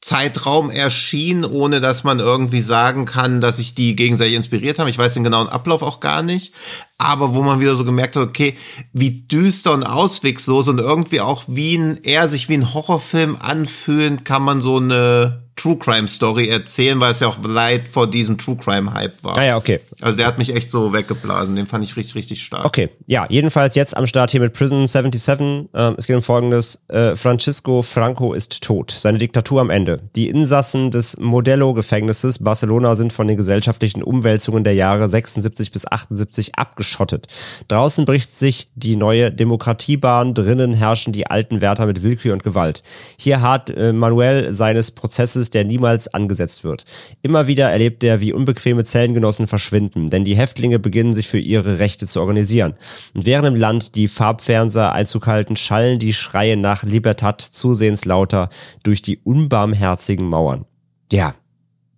Zeitraum erschien, ohne dass man irgendwie sagen kann, dass sich die gegenseitig inspiriert haben. Ich weiß den genauen Ablauf auch gar nicht. Aber wo man wieder so gemerkt hat, okay, wie düster und auswegslos und irgendwie auch wie ein, eher sich wie ein Horrorfilm anfühlen, kann man so eine True Crime Story erzählen, weil es ja auch weit vor diesem True Crime Hype war. Ah ja, okay. Also der hat mich echt so weggeblasen. Den fand ich richtig, richtig stark. Okay, ja, jedenfalls jetzt am Start hier mit Prison 77. Ähm, es geht um Folgendes. Äh, Francisco Franco ist tot. Seine Diktatur am Ende. Die Insassen des Modelo-Gefängnisses Barcelona sind von den gesellschaftlichen Umwälzungen der Jahre 76 bis 78 abgeschottet. Draußen bricht sich die neue Demokratiebahn. Drinnen herrschen die alten Wärter mit Willkür und Gewalt. Hier hat äh, Manuel seines Prozesses der niemals angesetzt wird. Immer wieder erlebt er, wie unbequeme Zellengenossen verschwinden, denn die Häftlinge beginnen sich für ihre Rechte zu organisieren. Und während im Land die Farbfernseher Einzug halten, schallen die Schreie nach Libertad zusehends lauter durch die unbarmherzigen Mauern. Ja.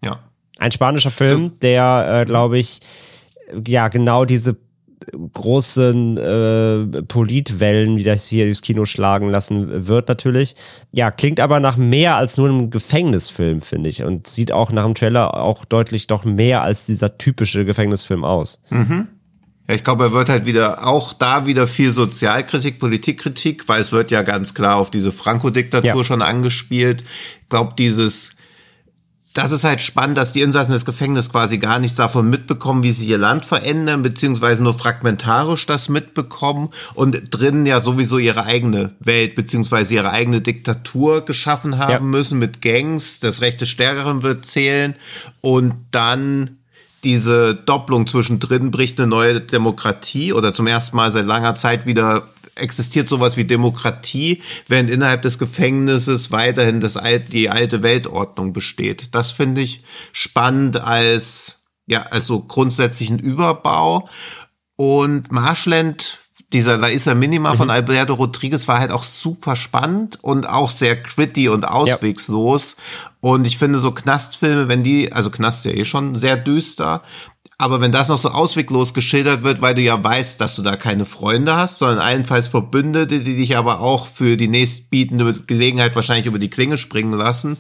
Ja. Ein spanischer Film, der, äh, glaube ich, ja, genau diese großen äh, Politwellen, die das hier durchs Kino schlagen lassen wird natürlich. Ja, klingt aber nach mehr als nur einem Gefängnisfilm, finde ich. Und sieht auch nach dem Trailer auch deutlich doch mehr als dieser typische Gefängnisfilm aus. Mhm. Ja, ich glaube, er wird halt wieder, auch da wieder viel Sozialkritik, Politikkritik, weil es wird ja ganz klar auf diese Franco-Diktatur ja. schon angespielt. Ich glaube, dieses das ist halt spannend, dass die Insassen des Gefängnisses quasi gar nichts davon mitbekommen, wie sie ihr Land verändern, beziehungsweise nur fragmentarisch das mitbekommen und drinnen ja sowieso ihre eigene Welt, beziehungsweise ihre eigene Diktatur geschaffen haben ja. müssen mit Gangs, das Recht des Stärkeren wird zählen und dann diese Doppelung zwischendrin bricht eine neue Demokratie oder zum ersten Mal seit langer Zeit wieder existiert sowas wie Demokratie, während innerhalb des Gefängnisses weiterhin das alte, die alte Weltordnung besteht. Das finde ich spannend als, ja, also grundsätzlichen Überbau. Und Marshland, dieser La Isla Minima mhm. von Alberto Rodriguez war halt auch super spannend und auch sehr gritty und auswegslos. Ja. Und ich finde so Knastfilme, wenn die, also Knast ist ja eh schon sehr düster, aber wenn das noch so ausweglos geschildert wird, weil du ja weißt, dass du da keine Freunde hast, sondern allenfalls Verbündete, die dich aber auch für die nächstbietende Gelegenheit wahrscheinlich über die Klinge springen lassen.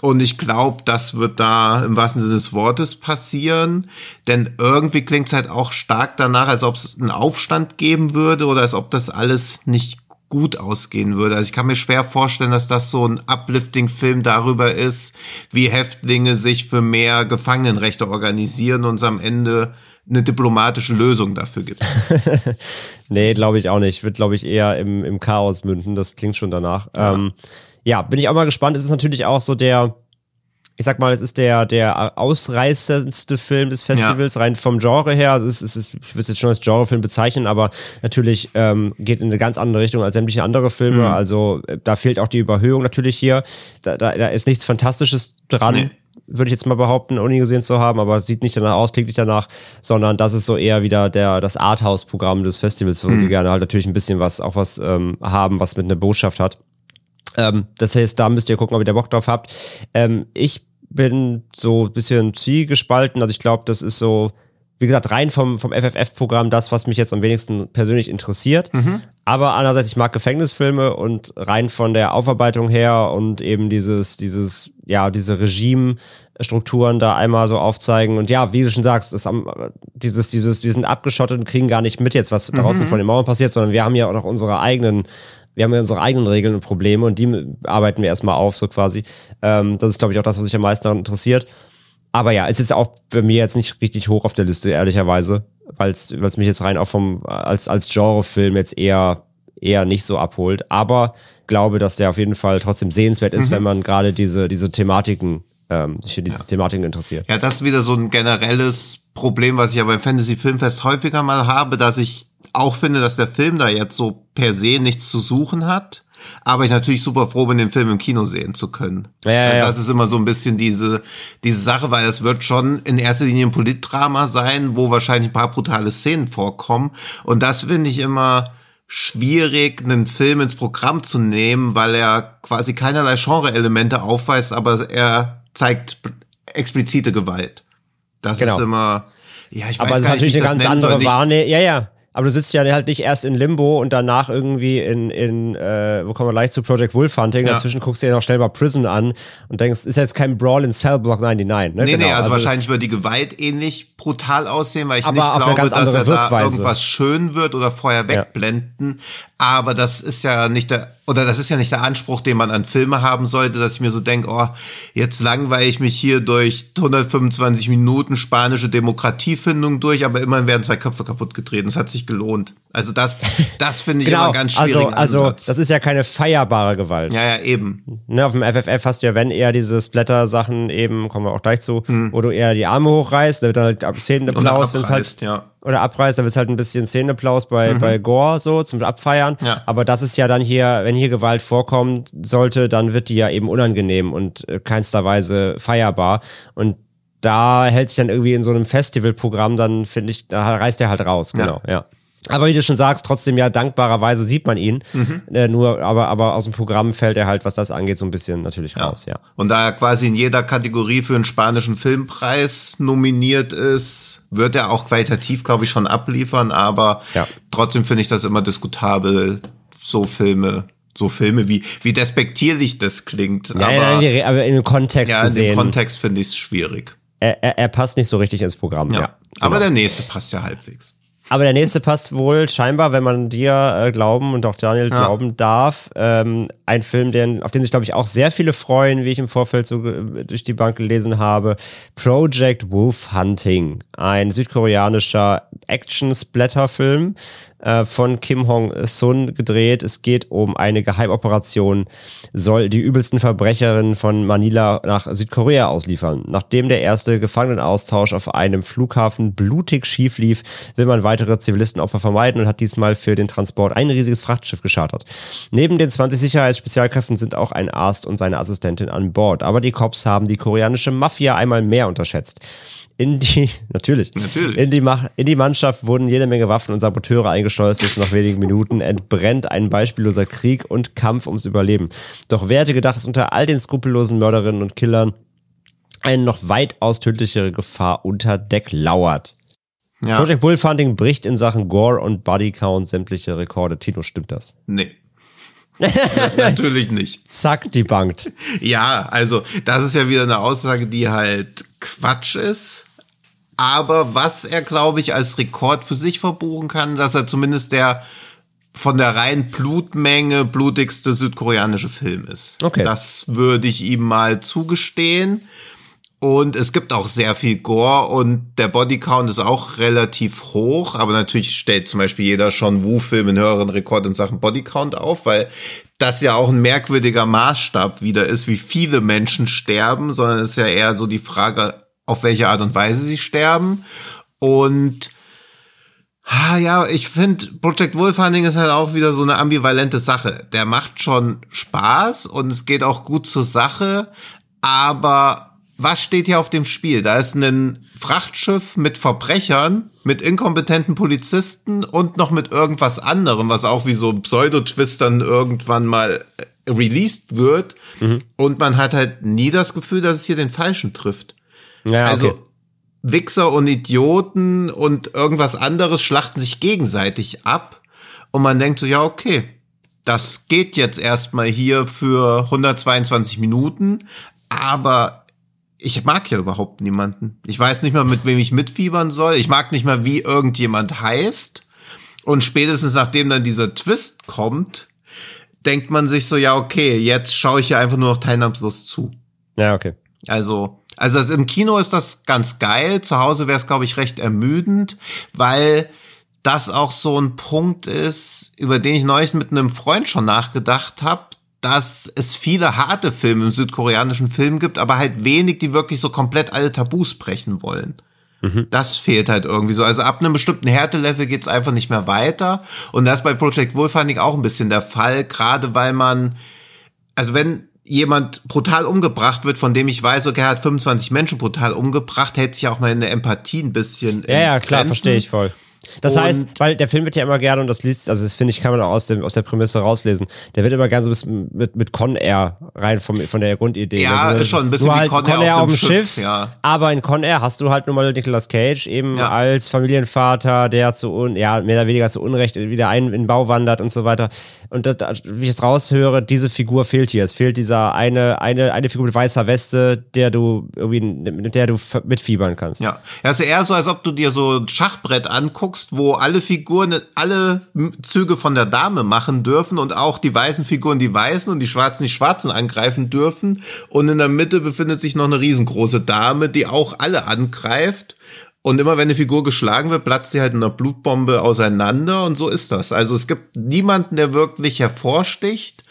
Und ich glaube, das wird da im wahrsten Sinne des Wortes passieren. Denn irgendwie klingt es halt auch stark danach, als ob es einen Aufstand geben würde oder als ob das alles nicht gut ausgehen würde. Also ich kann mir schwer vorstellen, dass das so ein Uplifting-Film darüber ist, wie Häftlinge sich für mehr Gefangenenrechte organisieren und es am Ende eine diplomatische Lösung dafür gibt. <laughs> nee, glaube ich auch nicht. Wird, glaube ich, eher im, im Chaos münden. Das klingt schon danach. Ja. Ähm, ja, bin ich auch mal gespannt. Es ist natürlich auch so der, ich sag mal, es ist der, der ausreißendste Film des Festivals, ja. rein vom Genre her. Also es ist, es ist ich würde es jetzt schon als Genrefilm bezeichnen, aber natürlich ähm, geht in eine ganz andere Richtung als sämtliche andere Filme. Mhm. Also äh, da fehlt auch die Überhöhung natürlich hier. Da, da, da ist nichts Fantastisches dran. Nee würde ich jetzt mal behaupten, ohne ihn gesehen zu haben, aber sieht nicht danach aus, klingt nicht danach, sondern das ist so eher wieder der, das Arthouse-Programm des Festivals, wo mhm. sie gerne halt natürlich ein bisschen was, auch was ähm, haben, was mit einer Botschaft hat. Ähm, das heißt, da müsst ihr gucken, ob ihr da Bock drauf habt. Ähm, ich bin so ein bisschen zwiegespalten, also ich glaube, das ist so, wie gesagt, rein vom, vom FFF-Programm das, was mich jetzt am wenigsten persönlich interessiert. Mhm. Aber andererseits, ich mag Gefängnisfilme und rein von der Aufarbeitung her und eben dieses, dieses, ja, diese Regime-Strukturen da einmal so aufzeigen. Und ja, wie du schon sagst, ist am, dieses, dieses, wir sind abgeschottet und kriegen gar nicht mit jetzt, was draußen mhm. von den Mauern passiert, sondern wir haben ja auch noch unsere eigenen wir haben ja unsere eigenen Regeln und Probleme und die arbeiten wir erstmal auf, so quasi. Ähm, das ist, glaube ich, auch das, was mich am meisten daran interessiert. Aber ja, es ist auch bei mir jetzt nicht richtig hoch auf der Liste, ehrlicherweise, weil es mich jetzt rein auch vom als als Genrefilm jetzt eher eher nicht so abholt. Aber glaube, dass der auf jeden Fall trotzdem sehenswert ist, mhm. wenn man gerade diese diese Thematiken ähm, sich für diese ja. Thematiken interessiert. Ja, das ist wieder so ein generelles Problem, was ich ja beim Fantasy Filmfest häufiger mal habe, dass ich auch finde, dass der Film da jetzt so per se nichts zu suchen hat aber ich natürlich super froh bin, den Film im Kino sehen zu können. Ja, ja, also das ist immer so ein bisschen diese, diese Sache, weil es wird schon in erster Linie ein Politdrama sein, wo wahrscheinlich ein paar brutale Szenen vorkommen. Und das finde ich immer schwierig, einen Film ins Programm zu nehmen, weil er quasi keinerlei Genre-Elemente aufweist, aber er zeigt explizite Gewalt. Das genau. ist immer, ja, ich weiß aber es ist natürlich eine ganz andere Wahrnehmung. Ja, ja. Aber du sitzt ja halt nicht erst in Limbo und danach irgendwie in, in äh, wo kommen wir gleich zu Project Wolf Hunting, ja. dazwischen guckst du dir noch schnell mal Prison an und denkst, ist jetzt kein Brawl in Cell Block 99, ne? Nee, genau. nee, also, also, wahrscheinlich wird die Gewalt ähnlich brutal aussehen, weil ich nicht glaube, dass er da irgendwas schön wird oder vorher wegblenden. Ja. Aber das ist ja nicht der, oder das ist ja nicht der Anspruch, den man an Filme haben sollte, dass ich mir so denke, oh, jetzt langweile ich mich hier durch 125 Minuten spanische Demokratiefindung durch, aber immerhin werden zwei Köpfe kaputt getreten. Das hat sich gelohnt. Also das, das finde ich <laughs> genau, immer ganz schwierig. Also, also das ist ja keine feierbare Gewalt. Ja, ja, eben. Ne, auf dem FFF hast du ja, wenn eher diese Splatter-Sachen eben, kommen wir auch gleich zu, hm. wo du eher die Arme hochreißt, da wird dann halt Szenenapplaus, wenn es halt, ja. Oder abreißt, da wird halt ein bisschen Szenenapplaus bei, mhm. bei Gore so zum Abfeiern. Ja. Aber das ist ja dann hier, wenn hier Gewalt vorkommt sollte, dann wird die ja eben unangenehm und äh, keinster Weise feierbar. Und da hält sich dann irgendwie in so einem Festivalprogramm, dann finde ich, da reißt er halt raus, genau, ja. ja. Aber wie du schon sagst, trotzdem ja dankbarerweise sieht man ihn. Mhm. Äh, nur, aber, aber aus dem Programm fällt er halt, was das angeht, so ein bisschen natürlich ja. raus, ja. Und da er quasi in jeder Kategorie für einen spanischen Filmpreis nominiert ist, wird er auch qualitativ, glaube ich, schon abliefern. Aber ja. trotzdem finde ich das immer diskutabel, so Filme so Filme, wie, wie despektierlich das klingt. Ja, aber, ja, aber im Kontext Ja, in dem Kontext finde ich es schwierig. Er, er, er, passt nicht so richtig ins Programm, ja. ja genau. Aber der nächste passt ja halbwegs. Aber der nächste passt wohl scheinbar, wenn man dir äh, glauben und auch Daniel ja. glauben darf. Ähm, ein Film, den, auf den sich, glaube ich, auch sehr viele freuen, wie ich im Vorfeld so durch die Bank gelesen habe. Project Wolf Hunting. Ein südkoreanischer Action-Splatter-Film äh, von Kim Hong-sun gedreht. Es geht um eine Geheimoperation, soll die übelsten Verbrecherinnen von Manila nach Südkorea ausliefern. Nachdem der erste Gefangenenaustausch auf einem Flughafen blutig schief lief, will man weitere Zivilistenopfer vermeiden und hat diesmal für den Transport ein riesiges Frachtschiff geschartert. Neben den 20 Sicherheitsspezialkräften sind auch ein Arzt und seine Assistentin an Bord. Aber die Cops haben die koreanische Mafia einmal mehr unterschätzt. In die, <laughs> natürlich, natürlich. In, die, in die Mannschaft wurden jede Menge Waffen und Saboteure eingeschleust und nach wenigen Minuten entbrennt ein beispielloser Krieg und Kampf ums Überleben. Doch wer hätte gedacht, dass unter all den skrupellosen Mörderinnen und Killern eine noch weitaus tödlichere Gefahr unter Deck lauert? Ja. Project Bullfunding bricht in Sachen Gore und Bodycount sämtliche Rekorde. Tino, stimmt das? Nee. <laughs> Natürlich nicht. Zack, die Bank. Ja, also das ist ja wieder eine Aussage, die halt Quatsch ist. Aber was er, glaube ich, als Rekord für sich verbuchen kann, dass er zumindest der von der reinen Blutmenge blutigste südkoreanische Film ist. Okay. Das würde ich ihm mal zugestehen. Und es gibt auch sehr viel Gore und der Bodycount ist auch relativ hoch, aber natürlich stellt zum Beispiel jeder schon Wu-Film einen höheren Rekord in Sachen Bodycount auf, weil das ja auch ein merkwürdiger Maßstab wieder ist, wie viele Menschen sterben, sondern es ist ja eher so die Frage, auf welche Art und Weise sie sterben. Und Ah, ja, ich finde, Project Wolfhunting ist halt auch wieder so eine ambivalente Sache. Der macht schon Spaß und es geht auch gut zur Sache, aber was steht hier auf dem Spiel? Da ist ein Frachtschiff mit Verbrechern, mit inkompetenten Polizisten und noch mit irgendwas anderem, was auch wie so Pseudo-Twist dann irgendwann mal äh, released wird. Mhm. Und man hat halt nie das Gefühl, dass es hier den Falschen trifft. Ja, also okay. Wichser und Idioten und irgendwas anderes schlachten sich gegenseitig ab. Und man denkt so, ja, okay, das geht jetzt erstmal hier für 122 Minuten, aber ich mag ja überhaupt niemanden. Ich weiß nicht mal, mit wem ich mitfiebern soll. Ich mag nicht mal, wie irgendjemand heißt. Und spätestens nachdem dann dieser Twist kommt, denkt man sich so, ja, okay, jetzt schaue ich ja einfach nur noch teilnahmslos zu. Ja, okay. Also, also das, im Kino ist das ganz geil. Zu Hause wäre es, glaube ich, recht ermüdend, weil das auch so ein Punkt ist, über den ich neulich mit einem Freund schon nachgedacht habe dass es viele harte Filme im südkoreanischen Film gibt, aber halt wenig, die wirklich so komplett alle Tabus brechen wollen. Mhm. Das fehlt halt irgendwie so. Also ab einem bestimmten Härtelevel geht's einfach nicht mehr weiter. Und das ist bei Project Wolfhunting auch ein bisschen der Fall, gerade weil man, also wenn jemand brutal umgebracht wird, von dem ich weiß, okay, er hat 25 Menschen brutal umgebracht, hält sich auch mal in der Empathie ein bisschen. Ja, ja, klar, verstehe ich voll. Das und heißt, weil der Film wird ja immer gerne, und das liest, also das finde ich, kann man auch aus, dem, aus der Prämisse rauslesen, der wird immer gerne so ein bisschen mit, mit Con Air rein vom, von der Grundidee. Ja, also, ist schon ein bisschen wie halt Con, Con Air auf dem Schiff. Schiff ja. Aber in Con Air hast du halt nur mal Nicolas Cage eben ja. als Familienvater, der zu un, ja, mehr oder weniger zu Unrecht wieder ein, in den Bau wandert und so weiter. Und das, wie ich es raushöre, diese Figur fehlt hier. Es fehlt dieser eine, eine, eine Figur mit weißer Weste, der du irgendwie, mit der du mitfiebern kannst. Ja. Ja, ist also eher so, als ob du dir so ein Schachbrett anguckst, wo alle Figuren Figuren alle Züge von der Dame machen dürfen und auch die weißen Figuren die weißen und die schwarzen die schwarzen angreifen dürfen. Und in der Mitte befindet sich noch eine riesengroße Dame, die auch alle angreift. Und immer wenn eine Figur geschlagen wird, platzt sie halt in einer Blutbombe auseinander und so ist das. Also es gibt niemanden, der wirklich hervorsticht.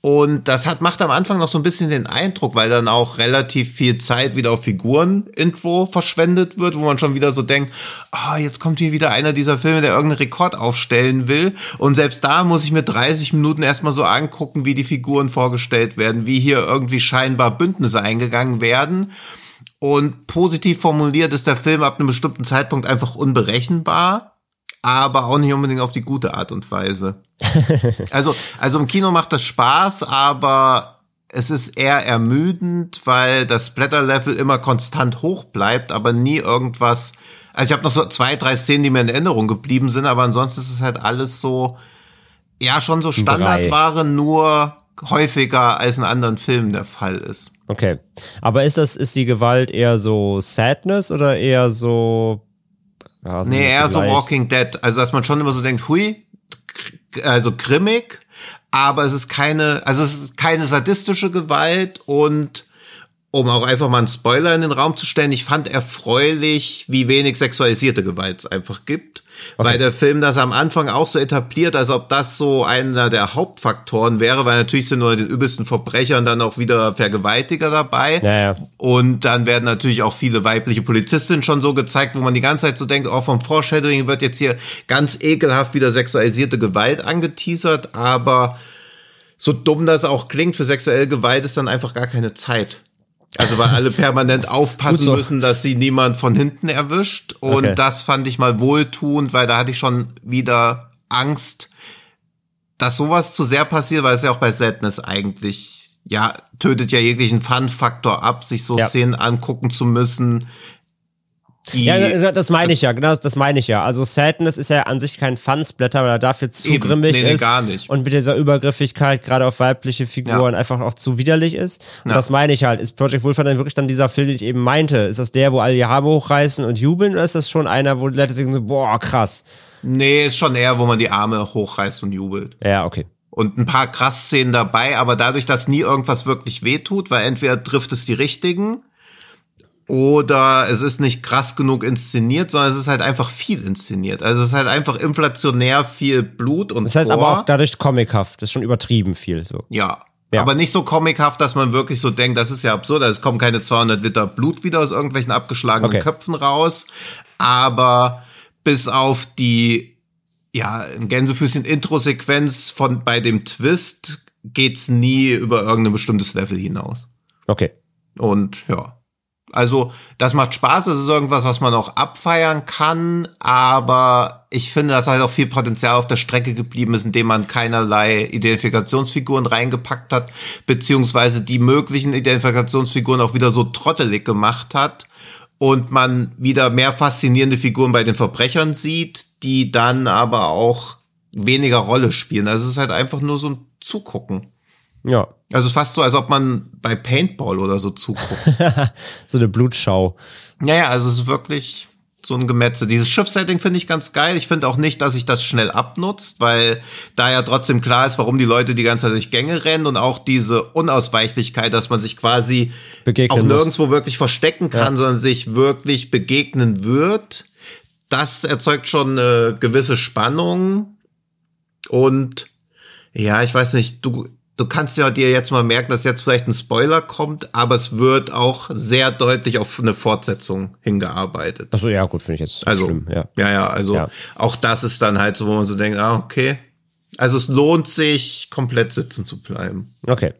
Und das hat, macht am Anfang noch so ein bisschen den Eindruck, weil dann auch relativ viel Zeit wieder auf Figuren-Intro verschwendet wird, wo man schon wieder so denkt, ah, oh, jetzt kommt hier wieder einer dieser Filme, der irgendeinen Rekord aufstellen will. Und selbst da muss ich mir 30 Minuten erstmal so angucken, wie die Figuren vorgestellt werden, wie hier irgendwie scheinbar Bündnisse eingegangen werden. Und positiv formuliert ist der Film ab einem bestimmten Zeitpunkt einfach unberechenbar aber auch nicht unbedingt auf die gute Art und Weise. <laughs> also, also im Kino macht das Spaß, aber es ist eher ermüdend, weil das Splatter-Level immer konstant hoch bleibt, aber nie irgendwas. Also ich habe noch so zwei, drei Szenen, die mir in Erinnerung geblieben sind, aber ansonsten ist es halt alles so, ja, schon so Standardware, nur häufiger als in anderen Filmen der Fall ist. Okay. Aber ist das, ist die Gewalt eher so Sadness oder eher so ja, nee, eher so Walking Dead. Also, dass man schon immer so denkt, hui, also grimmig, aber es ist keine, also es ist keine sadistische Gewalt und um auch einfach mal einen Spoiler in den Raum zu stellen, ich fand erfreulich, wie wenig sexualisierte Gewalt es einfach gibt. Okay. Weil der Film das am Anfang auch so etabliert, als ob das so einer der Hauptfaktoren wäre, weil natürlich sind nur den übelsten Verbrechern dann auch wieder Vergewaltiger dabei. Ja, ja. Und dann werden natürlich auch viele weibliche Polizistinnen schon so gezeigt, wo man die ganze Zeit so denkt, auch oh, vom Foreshadowing wird jetzt hier ganz ekelhaft wieder sexualisierte Gewalt angeteasert, aber so dumm das auch klingt, für sexuelle Gewalt ist dann einfach gar keine Zeit. Also weil alle permanent aufpassen so. müssen, dass sie niemand von hinten erwischt. Und okay. das fand ich mal wohltuend, weil da hatte ich schon wieder Angst, dass sowas zu sehr passiert, weil es ja auch bei Sadness eigentlich, ja, tötet ja jeglichen Fun-Faktor ab, sich so ja. Szenen angucken zu müssen, ja, das meine ich ja, genau, das meine ich ja. Also Sadness ist ja an sich kein Fun-Splatter, weil er dafür zu Eben. grimmig nee, nee, ist. gar nicht. Und mit dieser Übergriffigkeit, gerade auf weibliche Figuren, ja. einfach auch zu widerlich ist. Und ja. das meine ich halt. Ist Project Wolf dann wirklich dann dieser Film, den ich eben meinte? Ist das der, wo alle die Haare hochreißen und jubeln, oder ist das schon einer, wo die Leute sagen so, boah, krass? Nee, ist schon eher, wo man die Arme hochreißt und jubelt. Ja, okay und ein paar krass Szenen dabei, aber dadurch, dass nie irgendwas wirklich wehtut, weil entweder trifft es die richtigen oder es ist nicht krass genug inszeniert, sondern es ist halt einfach viel inszeniert. Also es ist halt einfach inflationär viel Blut und Das heißt Gore. aber auch dadurch comichaft. Das ist schon übertrieben viel. So. Ja. Ja. Aber nicht so comichaft, dass man wirklich so denkt, das ist ja absurd. Also Es kommen keine 200 Liter Blut wieder aus irgendwelchen abgeschlagenen Okay. Köpfen raus. Aber bis auf die, ja, Gänsefüßchen Intro-Sequenz von bei dem Twist geht's nie über irgendein bestimmtes Level hinaus. Okay. Und ja. Also, das macht Spaß, das ist irgendwas, was man auch abfeiern kann, aber ich finde, dass halt auch viel Potenzial auf der Strecke geblieben ist, indem man keinerlei Identifikationsfiguren reingepackt hat, beziehungsweise die möglichen Identifikationsfiguren auch wieder so trottelig gemacht hat und man wieder mehr faszinierende Figuren bei den Verbrechern sieht, die dann aber auch weniger Rolle spielen. Also es ist halt einfach nur so ein Zugucken. Ja. Also fast so, als ob man bei Paintball oder so zuguckt. <laughs> So eine Blutschau. Naja, also es ist wirklich so ein Gemetze. Dieses Schiffsetting finde ich ganz geil. Ich finde auch nicht, dass sich das schnell abnutzt, weil da ja trotzdem klar ist, warum die Leute die ganze Zeit durch Gänge rennen und auch diese Unausweichlichkeit, dass man sich quasi Begegnen auch muss. nirgendwo wirklich verstecken kann, sondern sich wirklich begegnen wird. Das erzeugt schon eine gewisse Spannung und ja, ich weiß nicht, du, du kannst ja dir jetzt mal merken, dass jetzt vielleicht ein Spoiler kommt, aber es wird auch sehr deutlich auf eine Fortsetzung hingearbeitet. Achso, ja, gut, finde ich jetzt Also, schlimm. Ja. ja, ja, also Ja. auch das ist dann halt so, wo man so denkt, ah, okay. Also es lohnt sich, komplett sitzen zu bleiben. Okay.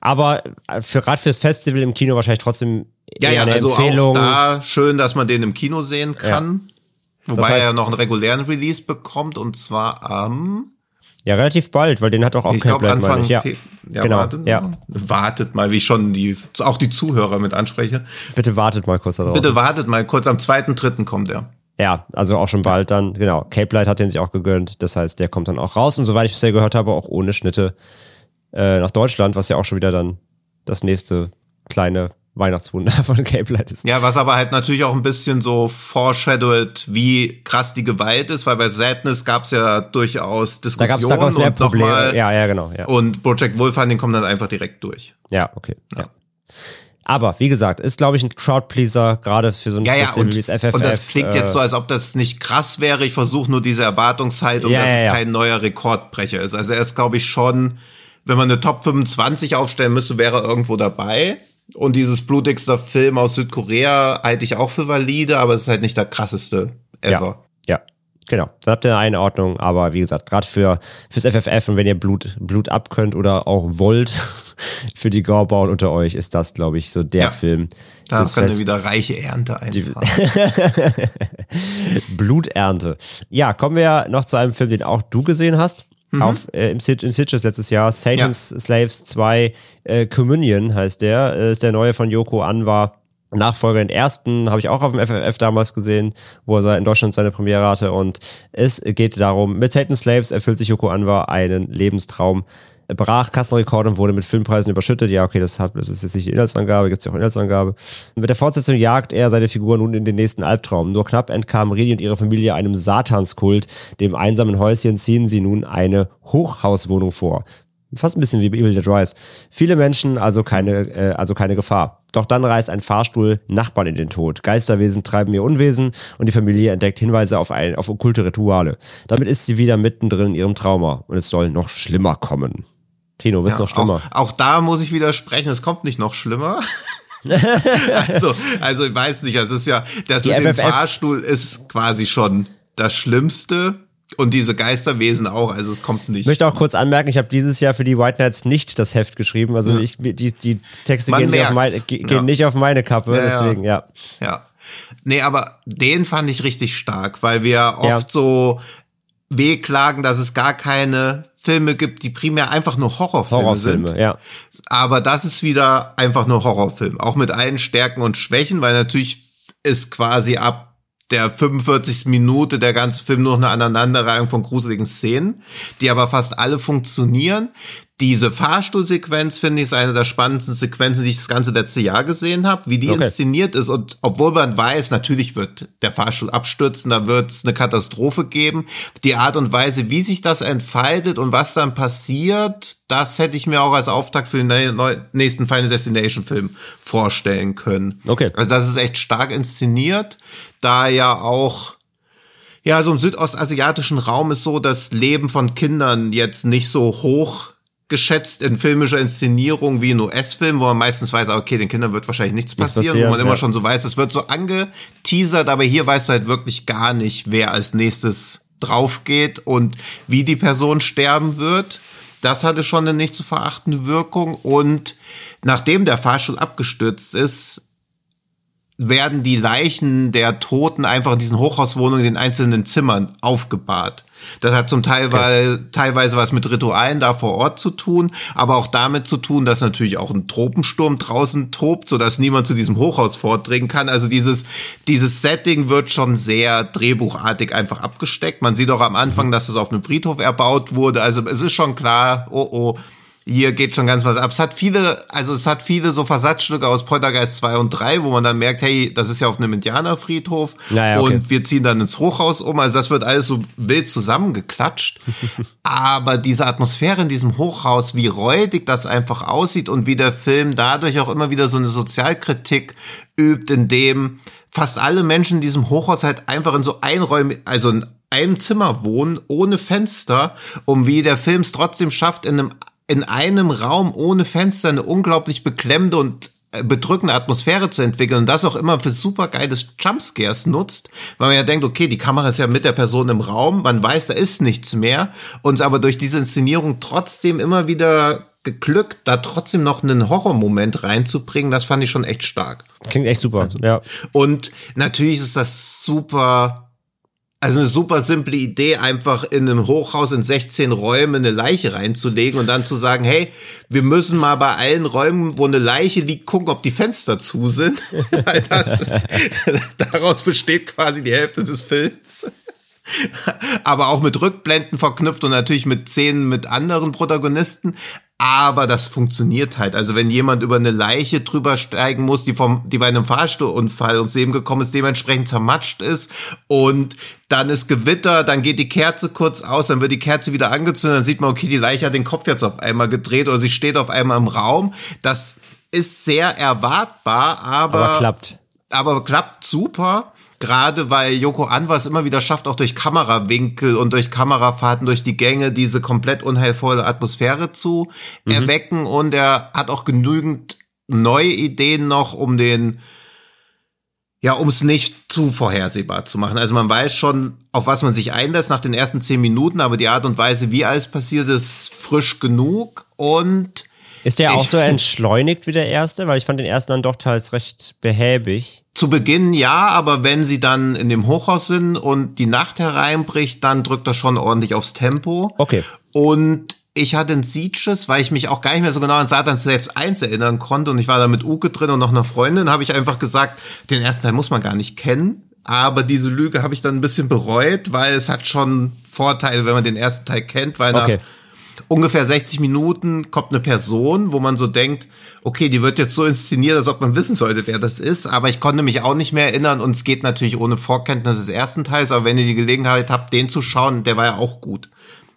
Aber äh, für gerade fürs Festival im Kino wahrscheinlich trotzdem Ja, ja, eine also Empfehlung. auch da schön, dass man den im Kino sehen kann. Wobei Das heißt- er noch einen regulären Release bekommt und zwar am, ja, relativ bald, weil den hat doch auch ich kein meine Anfang ich. Ja. Ja, genau, wartet ja. mal. Wartet mal, wie ich schon die, auch die Zuhörer mit anspreche. Bitte wartet mal kurz darauf. Bitte wartet mal kurz, am zweiten, dritten kommt er. Ja, also auch schon bald dann, genau. Cape Light hat den sich auch gegönnt. Das heißt, der kommt dann auch raus und soweit ich bisher gehört habe, auch ohne Schnitte äh, nach Deutschland, was ja auch schon wieder dann das nächste kleine Weihnachtswunder <laughs> von Cape Light ist. Ja, was aber halt natürlich auch ein bisschen so foreshadowed, wie krass die Gewalt ist, weil bei Sadness gab es ja durchaus Da Diskussionen da gab's mehr und Probleme. nochmal. Ja, ja, genau. Ja, Und Project Wolfhunting kommt dann einfach direkt durch. ja okay. Ja. Aber wie gesagt, ist, glaube ich, ein Crowdpleaser, gerade für so ein Ja, ja, und, wie das FFF. und das klingt äh, jetzt so, als ob das nicht krass wäre. Ich versuche nur diese Erwartungshaltung, Ja, dass ja, es ja. kein neuer Rekordbrecher ist. Also er ist, glaube ich, schon, wenn man eine Top 25 aufstellen müsste, wäre er irgendwo dabei. Und dieses blutigster Film aus Südkorea halte ich auch für valide, aber es ist halt nicht der krasseste ever. Ja, ja, genau. Dann habt ihr eine Einordnung, aber wie gesagt, gerade für fürs FFF und wenn ihr Blut, Blut abkönnt oder auch wollt, <laughs> für die Gorbauern unter euch, ist das, glaube ich, so der Ja. Film. Da wir Fest- wieder reiche Ernte einfahren. <laughs> Bluternte. Ja, kommen wir noch zu einem Film, den auch du gesehen hast. Auf, äh, im Sid- in Sitges letztes Jahr, Satan's Slaves 2, äh, Communion heißt der, äh, ist der neue von Yoko Anwar. Nachfolger den ersten habe ich auch auf dem FFF damals gesehen, wo er in Deutschland seine Premiere hatte. Und es geht darum, mit Satan's Slaves erfüllt sich Yoko Anwar einen Lebenstraum. Brach Kassenrekord und wurde mit Filmpreisen überschüttet. Ja, okay, das, hat, das ist jetzt nicht die Inhaltsangabe, gibt es ja auch Inhaltsangabe. Mit der Fortsetzung jagt er seine Figur nun in den nächsten Albtraum. Nur knapp entkamen Redi und ihre Familie einem Satanskult. Dem einsamen Häuschen ziehen sie nun eine Hochhauswohnung vor. Fast ein bisschen wie Evil Dead Rise. Viele Menschen, also keine, äh, also keine Gefahr. Doch dann reißt ein Fahrstuhl Nachbarn in den Tod. Geisterwesen treiben ihr Unwesen und die Familie entdeckt Hinweise auf, ein, auf okkulte Rituale. Damit ist sie wieder mittendrin in ihrem Trauma und es soll noch schlimmer kommen. Tino, wird's Ja, noch schlimmer? Auch, auch da muss ich widersprechen, es kommt nicht noch schlimmer. <laughs> also, also ich weiß nicht, es ist ja, das Die mit dem FFF Fahrstuhl ist quasi schon das Schlimmste und diese Geisterwesen auch, also es kommt nicht. Ich möchte auch kurz anmerken, ich habe dieses Jahr für die White Knights nicht das Heft geschrieben. Also ich, die, die Texte Man gehen, nicht auf, meine, merkt's. ge- Ja. gehen nicht auf meine Kappe, Ja, ja. deswegen, ja. Ja. Nee, aber den fand ich richtig stark, weil wir oft Ja. so wehklagen, dass es gar keine Filme gibt, die primär einfach nur Horrorfilme, Horrorfilme, sind. ja. Aber das ist wieder einfach nur Horrorfilm. Auch mit allen Stärken und Schwächen, weil natürlich ist quasi ab der 45. Minute der ganze Film nur eine Aneinanderreihung von gruseligen Szenen, die aber fast alle funktionieren, Diese Fahrstuhlsequenz finde ich ist eine der spannendsten Sequenzen, die ich das ganze letzte Jahr gesehen habe, wie die okay. inszeniert ist. Und obwohl man weiß, natürlich wird der Fahrstuhl abstürzen, da wird es eine Katastrophe geben. Die Art und Weise, wie sich das entfaltet und was dann passiert, das hätte ich mir auch als Auftakt für den nächsten Final Destination Film vorstellen können. Okay. Also das ist echt stark inszeniert, da ja auch ja, so im südostasiatischen Raum ist so das Leben von Kindern jetzt nicht so hoch geschätzt in filmischer Inszenierung wie in US-Filmen, wo man meistens weiß, okay, den Kindern wird wahrscheinlich nichts passieren, passieren wo man ja. immer schon so weiß, es wird so angeteasert, aber hier weißt du halt wirklich gar nicht, wer als nächstes drauf geht und wie die Person sterben wird. Das hatte schon eine nicht zu verachtende Wirkung und nachdem der Fahrstuhl abgestürzt ist, werden die Leichen der Toten einfach in diesen Hochhauswohnungen in den einzelnen Zimmern aufgebahrt. Das hat zum Teil okay. teilweise was mit Ritualen da vor Ort zu tun, aber auch damit zu tun, dass natürlich auch ein Tropensturm draußen tobt, sodass niemand zu diesem Hochhaus vordringen kann. Also dieses, dieses Setting wird schon sehr drehbuchartig einfach abgesteckt. Man sieht auch am Anfang, mhm. dass es auf einem Friedhof erbaut wurde. Also es ist schon klar, oh oh, hier geht schon ganz was ab. Es hat viele, also es hat viele so Versatzstücke aus Poltergeist 2 und 3, wo man dann merkt, hey, das ist ja auf einem Indianerfriedhof naja, okay. und wir ziehen dann ins Hochhaus um. Also das wird alles so wild zusammengeklatscht. <laughs> Aber diese Atmosphäre in diesem Hochhaus, wie räudig das einfach aussieht und wie der Film dadurch auch immer wieder so eine Sozialkritik übt, in dem fast alle Menschen in diesem Hochhaus halt einfach in so Einräumen, also in einem Zimmer wohnen, ohne Fenster, um wie der Film es trotzdem schafft, in einem in einem Raum ohne Fenster eine unglaublich beklemmende und äh, bedrückende Atmosphäre zu entwickeln und das auch immer für super geiles Jumpscares nutzt, weil man ja denkt, okay, die Kamera ist ja mit der Person im Raum, man weiß, da ist nichts mehr, uns aber durch diese Inszenierung trotzdem immer wieder geglückt, da trotzdem noch einen Horrormoment reinzubringen, das fand ich schon echt stark. Klingt echt super, also, ja. Und natürlich ist das super also eine super simple Idee, einfach in einem Hochhaus in 16 Räumen eine Leiche reinzulegen und dann zu sagen, hey, wir müssen mal bei allen Räumen, wo eine Leiche liegt, gucken, ob die Fenster zu sind. <laughs> ist, <laughs> daraus besteht quasi die Hälfte des Films. <laughs> Aber auch mit Rückblenden verknüpft und natürlich mit Szenen mit anderen Protagonisten aber das funktioniert halt. Also wenn jemand über eine Leiche drüber steigen muss, die vom, die bei einem Fahrstuhlunfall ums Leben gekommen ist, dementsprechend zermatscht ist und dann ist Gewitter, dann geht die Kerze kurz aus, dann wird die Kerze wieder angezündet, dann sieht man, okay, die Leiche hat den Kopf jetzt auf einmal gedreht oder sie steht auf einmal im Raum. Das ist sehr erwartbar, aber, aber klappt. Aber klappt super gerade weil Joko Anwar es immer wieder schafft, auch durch Kamerawinkel und durch Kamerafahrten durch die Gänge diese komplett unheilvolle Atmosphäre zu mhm. erwecken und er hat auch genügend neue Ideen noch, um den ja, um es nicht zu vorhersehbar zu machen. Also man weiß schon, auf was man sich einlässt nach den ersten zehn Minuten, aber die Art und Weise, wie alles passiert, ist frisch genug und ist der auch so entschleunigt wie der erste? Weil ich fand den ersten dann doch teils recht behäbig. Zu Beginn ja, aber wenn sie dann in dem Hochhaus sind und die Nacht hereinbricht, dann drückt er schon ordentlich aufs Tempo. Okay. Und ich hatte ein Sieges, weil ich mich auch gar nicht mehr so genau an Satan Slaves 1 erinnern konnte und ich war da mit Uke drin und noch einer Freundin, habe ich einfach gesagt, den ersten Teil muss man gar nicht kennen. Aber diese Lüge habe ich dann ein bisschen bereut, weil es hat schon Vorteile, wenn man den ersten Teil kennt, weil okay. nach ungefähr 60 Minuten kommt eine Person, wo man so denkt, okay, die wird jetzt so inszeniert, als ob man wissen sollte, wer das ist. Aber ich konnte mich auch nicht mehr erinnern und es geht natürlich ohne Vorkenntnis des ersten Teils. Aber wenn ihr die Gelegenheit habt, den zu schauen, der war ja auch gut.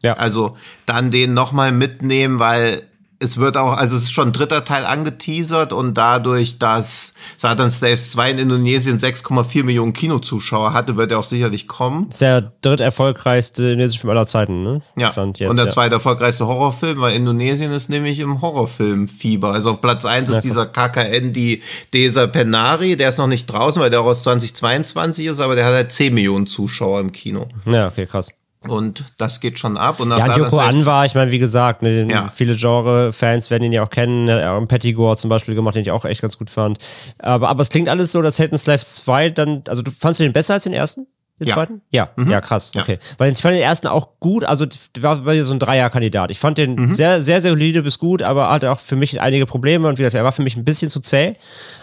Ja. Also dann den nochmal mitnehmen, weil es wird auch, also es ist schon ein dritter Teil angeteasert und dadurch, dass Satan Slaves 2 in Indonesien 6,4 Millionen Kinozuschauer hatte, wird er auch sicherlich kommen. Das ist der dritt erfolgreichste indonesische Film aller Zeiten, ne? Ja. Jetzt, und der ja. zweite erfolgreichste Horrorfilm, weil Indonesien ist nämlich im Horrorfilmfieber. Also auf Platz 1 ist ja, dieser KKN, die Desa Penari, der ist noch nicht draußen, weil der auch aus 2022 ist, aber der hat halt 10 Millionen Zuschauer im Kino. Ja, okay, krass. Und das geht schon ab. Und ja, Joko Anwar, ich meine, wie gesagt, ne, ja. viele Genre-Fans werden ihn ja auch kennen. Er hat Pettigore zum Beispiel gemacht, den ich auch echt ganz gut fand. Aber, aber es klingt alles so, dass Helden Slaves 2 dann, also du fandst du den besser als den ersten? Den Ja. zweiten? Ja, Mhm. ja, krass. Ja. Okay. Weil ich fand den ersten auch gut, also war bei so ein Dreier-Kandidat. Ich fand den Mhm. sehr, sehr, sehr solide bis gut, aber hatte auch für mich einige Probleme und wie gesagt, er war für mich ein bisschen zu zäh.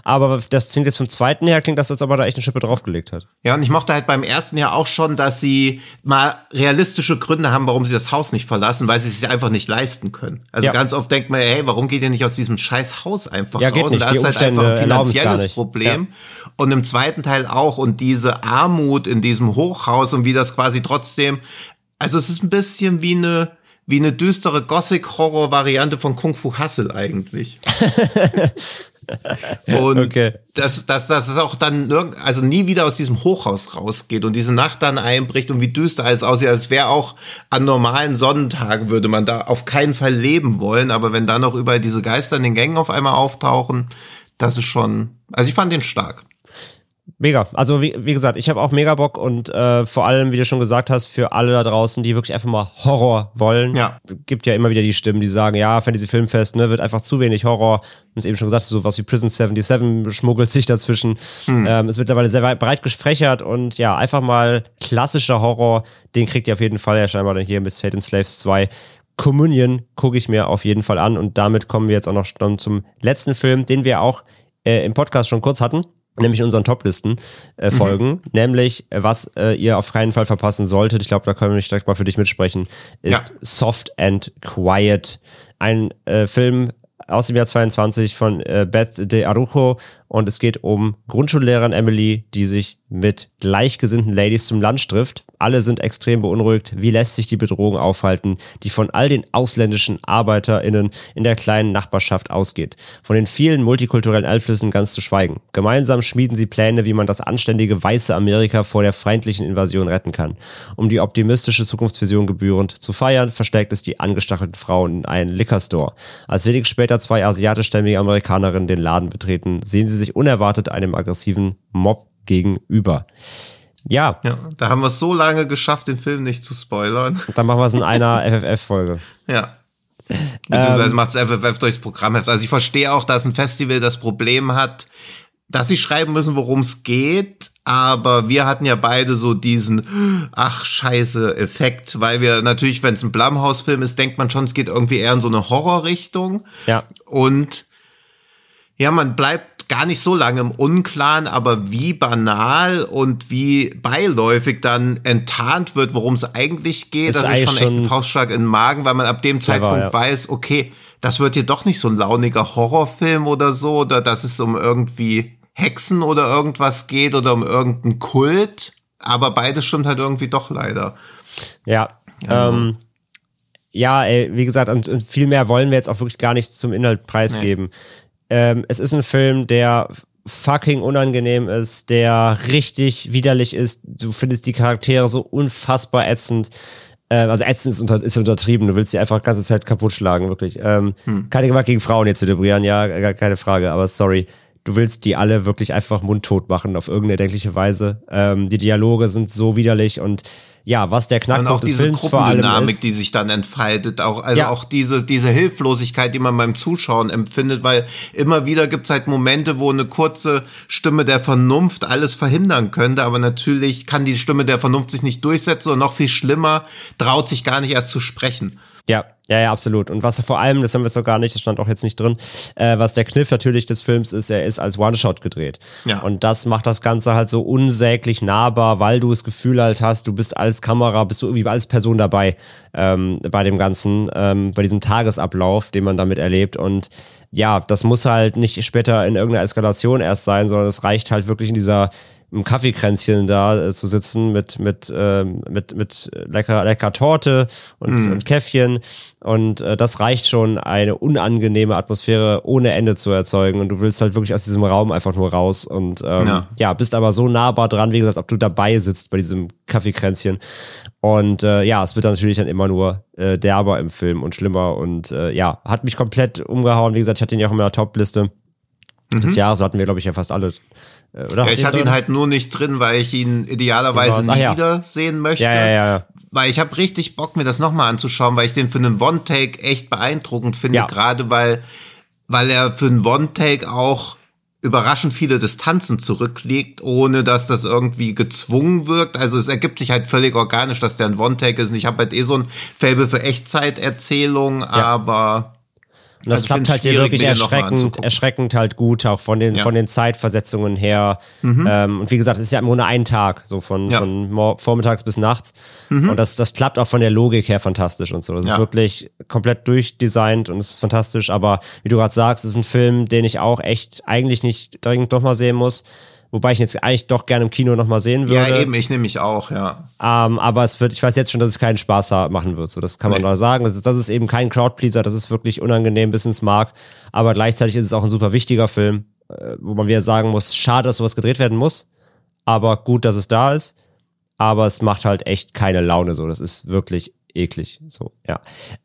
Aber das klingt jetzt vom zweiten her, klingt das, als ob er da echt eine Schippe draufgelegt hat. Ja, und ich mochte halt beim ersten ja auch schon, dass sie mal realistische Gründe haben, warum sie das Haus nicht verlassen, weil sie es sich einfach nicht leisten können. Also Ja. ganz oft denkt man, hey, warum geht ihr nicht aus diesem scheiß Haus einfach Ja, geht raus? nicht. Und da Die ist halt Umstände einfach ein finanzielles. Problem. Und im zweiten Teil auch. Und diese Armut in diesem Hochhaus und wie das quasi trotzdem, also es ist ein bisschen wie eine, wie eine düstere Gothic-Horror-Variante von Kung Fu Hustle eigentlich. <laughs> Und Okay. dass, dass, dass es auch dann also nie wieder aus diesem Hochhaus rausgeht und diese Nacht dann einbricht und wie düster alles aussieht. Es wäre auch an normalen Sonnentagen würde man da auf keinen Fall leben wollen, aber wenn dann noch überall diese Geister in den Gängen auf einmal auftauchen, das ist schon, also ich fand den stark. Mega. Also wie, wie gesagt, ich habe auch mega Bock und äh, vor allem, wie du schon gesagt hast, für alle da draußen, die wirklich einfach mal Horror wollen. Ja. Gibt ja immer wieder die Stimmen, die sagen, ja, Fantasy Filmfest, ne, wird einfach zu wenig Horror. Wir haben es eben schon gesagt, so was wie Prison 77 schmuggelt sich dazwischen. Ähm, es wird mittlerweile sehr breit gefächert und ja, einfach mal klassischer Horror, den kriegt ihr auf jeden Fall ja scheinbar dann hier mit Fate and Slaves 2. Communion gucke ich mir auf jeden Fall an und damit kommen wir jetzt auch noch zum letzten Film, den wir auch äh, im Podcast schon kurz hatten, nämlich unseren Toplisten äh, folgen, nämlich äh, was äh, ihr auf keinen Fall verpassen solltet. Ich glaube, da können wir nicht direkt mal für dich mitsprechen, ist Ja. Soft and Quiet, ein äh, Film aus dem Jahr 22 von äh, Beth de Arujo und es geht um Grundschullehrerin Emily, die sich mit gleichgesinnten Ladies zum Lunch trifft. Alle sind extrem beunruhigt. Wie lässt sich die Bedrohung aufhalten, die von all den ausländischen ArbeiterInnen in der kleinen Nachbarschaft ausgeht? Von den vielen multikulturellen Einflüssen ganz zu schweigen. Gemeinsam schmieden sie Pläne, wie man das anständige weiße Amerika vor der feindlichen Invasion retten kann. Um die optimistische Zukunftsvision gebührend zu feiern, versteckt es die angestachelten Frauen in einen Liquor-Store. Als wenig später zwei asiatischstämmige Amerikanerinnen den Laden betreten, sehen sie sich unerwartet einem aggressiven Mob gegenüber. Ja, Ja, da haben wir es so lange geschafft, den Film nicht zu spoilern. dann machen wir es in einer <laughs> FFF-Folge. Ja. Beziehungsweise macht es FFF durchs Programmheft. Also ich verstehe auch, dass ein Festival das Problem hat, dass sie schreiben müssen, worum es geht, aber wir hatten ja beide so diesen ach scheiße Effekt, weil wir natürlich, wenn es ein Blumhouse-Film ist, denkt man schon, es geht irgendwie eher in so eine Horrorrichtung. Ja, Und ja, man bleibt gar nicht so lange im Unklaren, aber wie banal und wie beiläufig dann enttarnt wird, worum es eigentlich geht, Ist das ist schon echt ein Faustschlag in den Magen, weil man ab dem Zeitpunkt ja. weiß, okay, das wird hier doch nicht so ein launiger Horrorfilm oder so, oder dass es um irgendwie Hexen oder irgendwas geht oder um irgendeinen Kult. Aber beides stimmt halt irgendwie doch leider. ja. Ähm, ja, ey, wie gesagt, und, und viel mehr wollen wir jetzt auch wirklich gar nicht zum Inhalt preisgeben. Ähm, es ist ein Film, der fucking unangenehm ist, der richtig widerlich ist. Du findest die Charaktere so unfassbar ätzend. Äh, also ätzend ist, unter, ist untertrieben. Du willst sie einfach die ganze Zeit kaputt schlagen, wirklich. Ähm, Keine Gewalt gegen Frauen jetzt zelebrieren, ja, gar keine Frage, aber sorry. Du willst die alle wirklich einfach mundtot machen auf irgendeine erdenkliche Weise. Ähm, die Dialoge sind so widerlich und ja, was der Und Knackpunkt auch des diese Films vor allem Gruppendynamik, ist. die sich dann entfaltet, auch, also Ja. auch diese, diese Hilflosigkeit, die man beim Zuschauen empfindet, weil immer wieder gibt's halt Momente, wo eine kurze Stimme der Vernunft alles verhindern könnte, aber natürlich kann die Stimme der Vernunft sich nicht durchsetzen und noch viel schlimmer, traut sich gar nicht erst zu sprechen. Ja, ja, ja, absolut. Und was er vor allem, das haben wir so gar nicht, das stand auch jetzt nicht drin, äh, was der Kniff natürlich des Films ist, er ist als One-Shot gedreht. Ja. Und das macht das Ganze halt so unsäglich nahbar, weil du das Gefühl halt hast, du bist als Kamera, bist du irgendwie als Person dabei ähm, bei dem Ganzen, ähm, bei diesem Tagesablauf, den man damit erlebt. Und ja, das muss halt nicht später in irgendeiner Eskalation erst sein, sondern es reicht halt wirklich in dieser im Kaffeekränzchen da äh, zu sitzen mit mit ähm, mit mit lecker lecker Torte und, und Käffchen. Und äh, das reicht schon eine unangenehme Atmosphäre ohne Ende zu erzeugen. Und du willst halt wirklich aus diesem Raum einfach nur raus. Und ähm, ja. Ja. bist aber so nahbar dran wie gesagt ob du dabei sitzt bei diesem Kaffeekränzchen. Und äh, ja es wird dann natürlich dann immer nur äh, derber im Film und schlimmer. Und äh, ja hat mich komplett umgehauen. Wie gesagt ich hatte ihn ja auch in meiner Top-Liste. Des Jahres so hatten wir glaube ich ja fast alle äh, oder Ja, ich hatte ihn halt nur nicht drin, weil ich ihn idealerweise Ach nie ja. wieder sehen möchte. ja ja ja weil ich habe richtig Bock, mir das nochmal anzuschauen, weil ich den für einen One-Take echt beeindruckend finde, gerade weil, weil er für einen One-Take auch überraschend viele Distanzen zurücklegt, ohne dass das irgendwie gezwungen wirkt. Also es ergibt sich halt völlig organisch, dass der ein One-Take ist. Und ich habe halt eh so ein Fable für Echtzeiterzählung, aber und das also klappt halt hier wirklich erschreckend, erschreckend halt gut, auch von den, ja. von den Zeitversetzungen her. Mhm. Ähm, und wie gesagt, es ist ja im Grunde ein Tag, so von, ja. von vormittags bis nachts. Mhm. Und das, das klappt auch von der Logik her fantastisch und so. Das ja. ist wirklich komplett durchdesignt und es ist fantastisch. Aber wie du gerade sagst, es ist ein Film, den ich auch echt eigentlich nicht dringend doch mal sehen muss. Wobei ich ihn jetzt eigentlich doch gerne im Kino nochmal sehen würde. Ja, eben, ich nehme mich auch, ja. Ähm, aber es wird, ich weiß jetzt schon, dass es keinen Spaß machen wird. So, das kann man nee. sagen. Das ist, das ist eben kein Crowdpleaser, das ist wirklich unangenehm bis ins Mark. Aber gleichzeitig ist es auch ein super wichtiger Film, äh, wo man wieder sagen muss, schade, dass sowas gedreht werden muss. Aber gut, dass es da ist. Aber es macht halt echt keine Laune so. Das ist wirklich eklig. So, ja.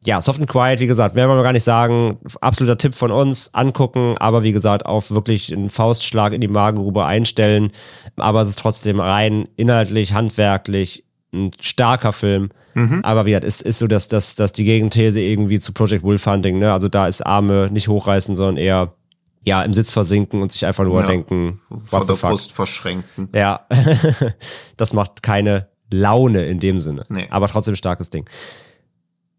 Ja, Soft and Quiet, wie gesagt, werden wir gar nicht sagen. Absoluter Tipp von uns, angucken, aber wie gesagt, auf wirklich einen Faustschlag in die Magengrube einstellen. Aber es ist trotzdem rein inhaltlich, handwerklich ein starker Film. Mhm. Aber wie gesagt, ist, ist so, dass, dass, dass die Gegenthese irgendwie zu Project Wolfhunting, ne? Also da ist Arme nicht hochreißen, sondern eher ja, im Sitz versinken und sich einfach nur ja, denken, vor der Brust verschränken. Ja, <laughs> das macht keine Laune in dem Sinne. Nee. Aber trotzdem starkes Ding.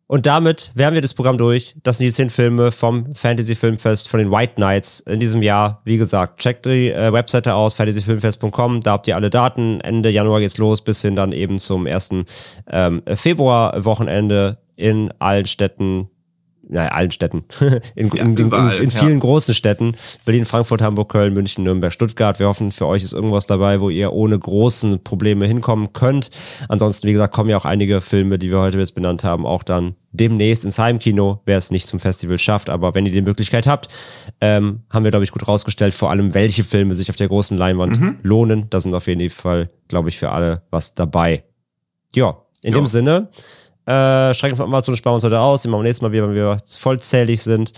Und damit wären wir das Programm durch. Das sind die zehn Filme vom Fantasy Filmfest von den White Knights in diesem Jahr. Wie gesagt, checkt die äh, Webseite aus, fantasyfilmfest.com. Da habt ihr alle Daten. Ende Januar geht's los, bis hin dann eben zum ersten ähm, Februar-Wochenende in allen Städten ja, allen Städten, <laughs> in, ja, in, überall, in, in vielen ja. großen Städten, Berlin, Frankfurt, Hamburg, Köln, München, Nürnberg, Stuttgart. Wir hoffen, für euch ist irgendwas dabei, wo ihr ohne großen Probleme hinkommen könnt. Ansonsten, wie gesagt, kommen ja auch einige Filme, die wir heute jetzt benannt haben, auch dann demnächst ins Heimkino, wer es nicht zum Festival schafft. Aber wenn ihr die Möglichkeit habt, ähm, haben wir, glaube ich, gut rausgestellt, vor allem, welche Filme sich auf der großen Leinwand mhm. lohnen. Da sind auf jeden Fall, glaube ich, für alle was dabei. Ja, in jo. dem Sinne, äh, Schrecken von Amazon sparen wir uns heute aus. Immer beim nächsten Mal wieder, wenn wir vollzählig sind.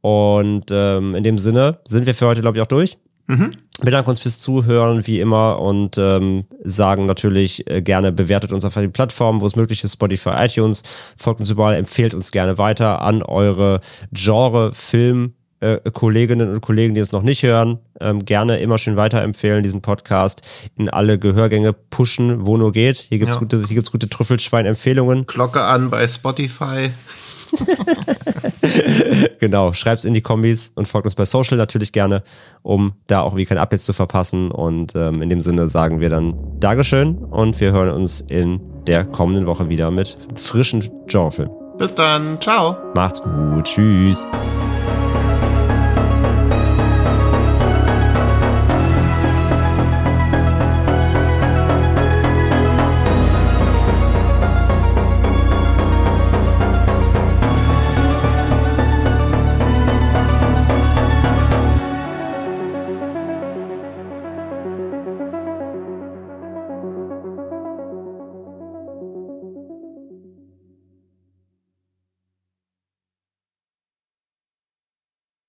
Und ähm, in dem Sinne sind wir für heute, glaube ich, auch durch. Mhm. Bedanken uns fürs Zuhören, wie immer, und ähm, sagen natürlich äh, gerne, bewertet uns auf den Plattformen, wo es möglich ist, Spotify, iTunes, folgt uns überall, empfehlt uns gerne weiter an eure Genre, Film, äh, Kolleginnen und Kollegen, die es noch nicht hören, ähm, gerne immer schön weiterempfehlen, diesen Podcast in alle Gehörgänge pushen, wo nur geht. Hier gibt's ja. gute, hier gibt's gute Trüffelschwein-Empfehlungen. Glocke an bei Spotify. <laughs> genau, schreibt's in die Kombis und folgt uns bei Social natürlich gerne, um da auch wie keine Updates zu verpassen. Und ähm, in dem Sinne sagen wir dann Dankeschön und wir hören uns in der kommenden Woche wieder mit frischen Genrefilmen. Bis dann, ciao. Macht's gut, tschüss.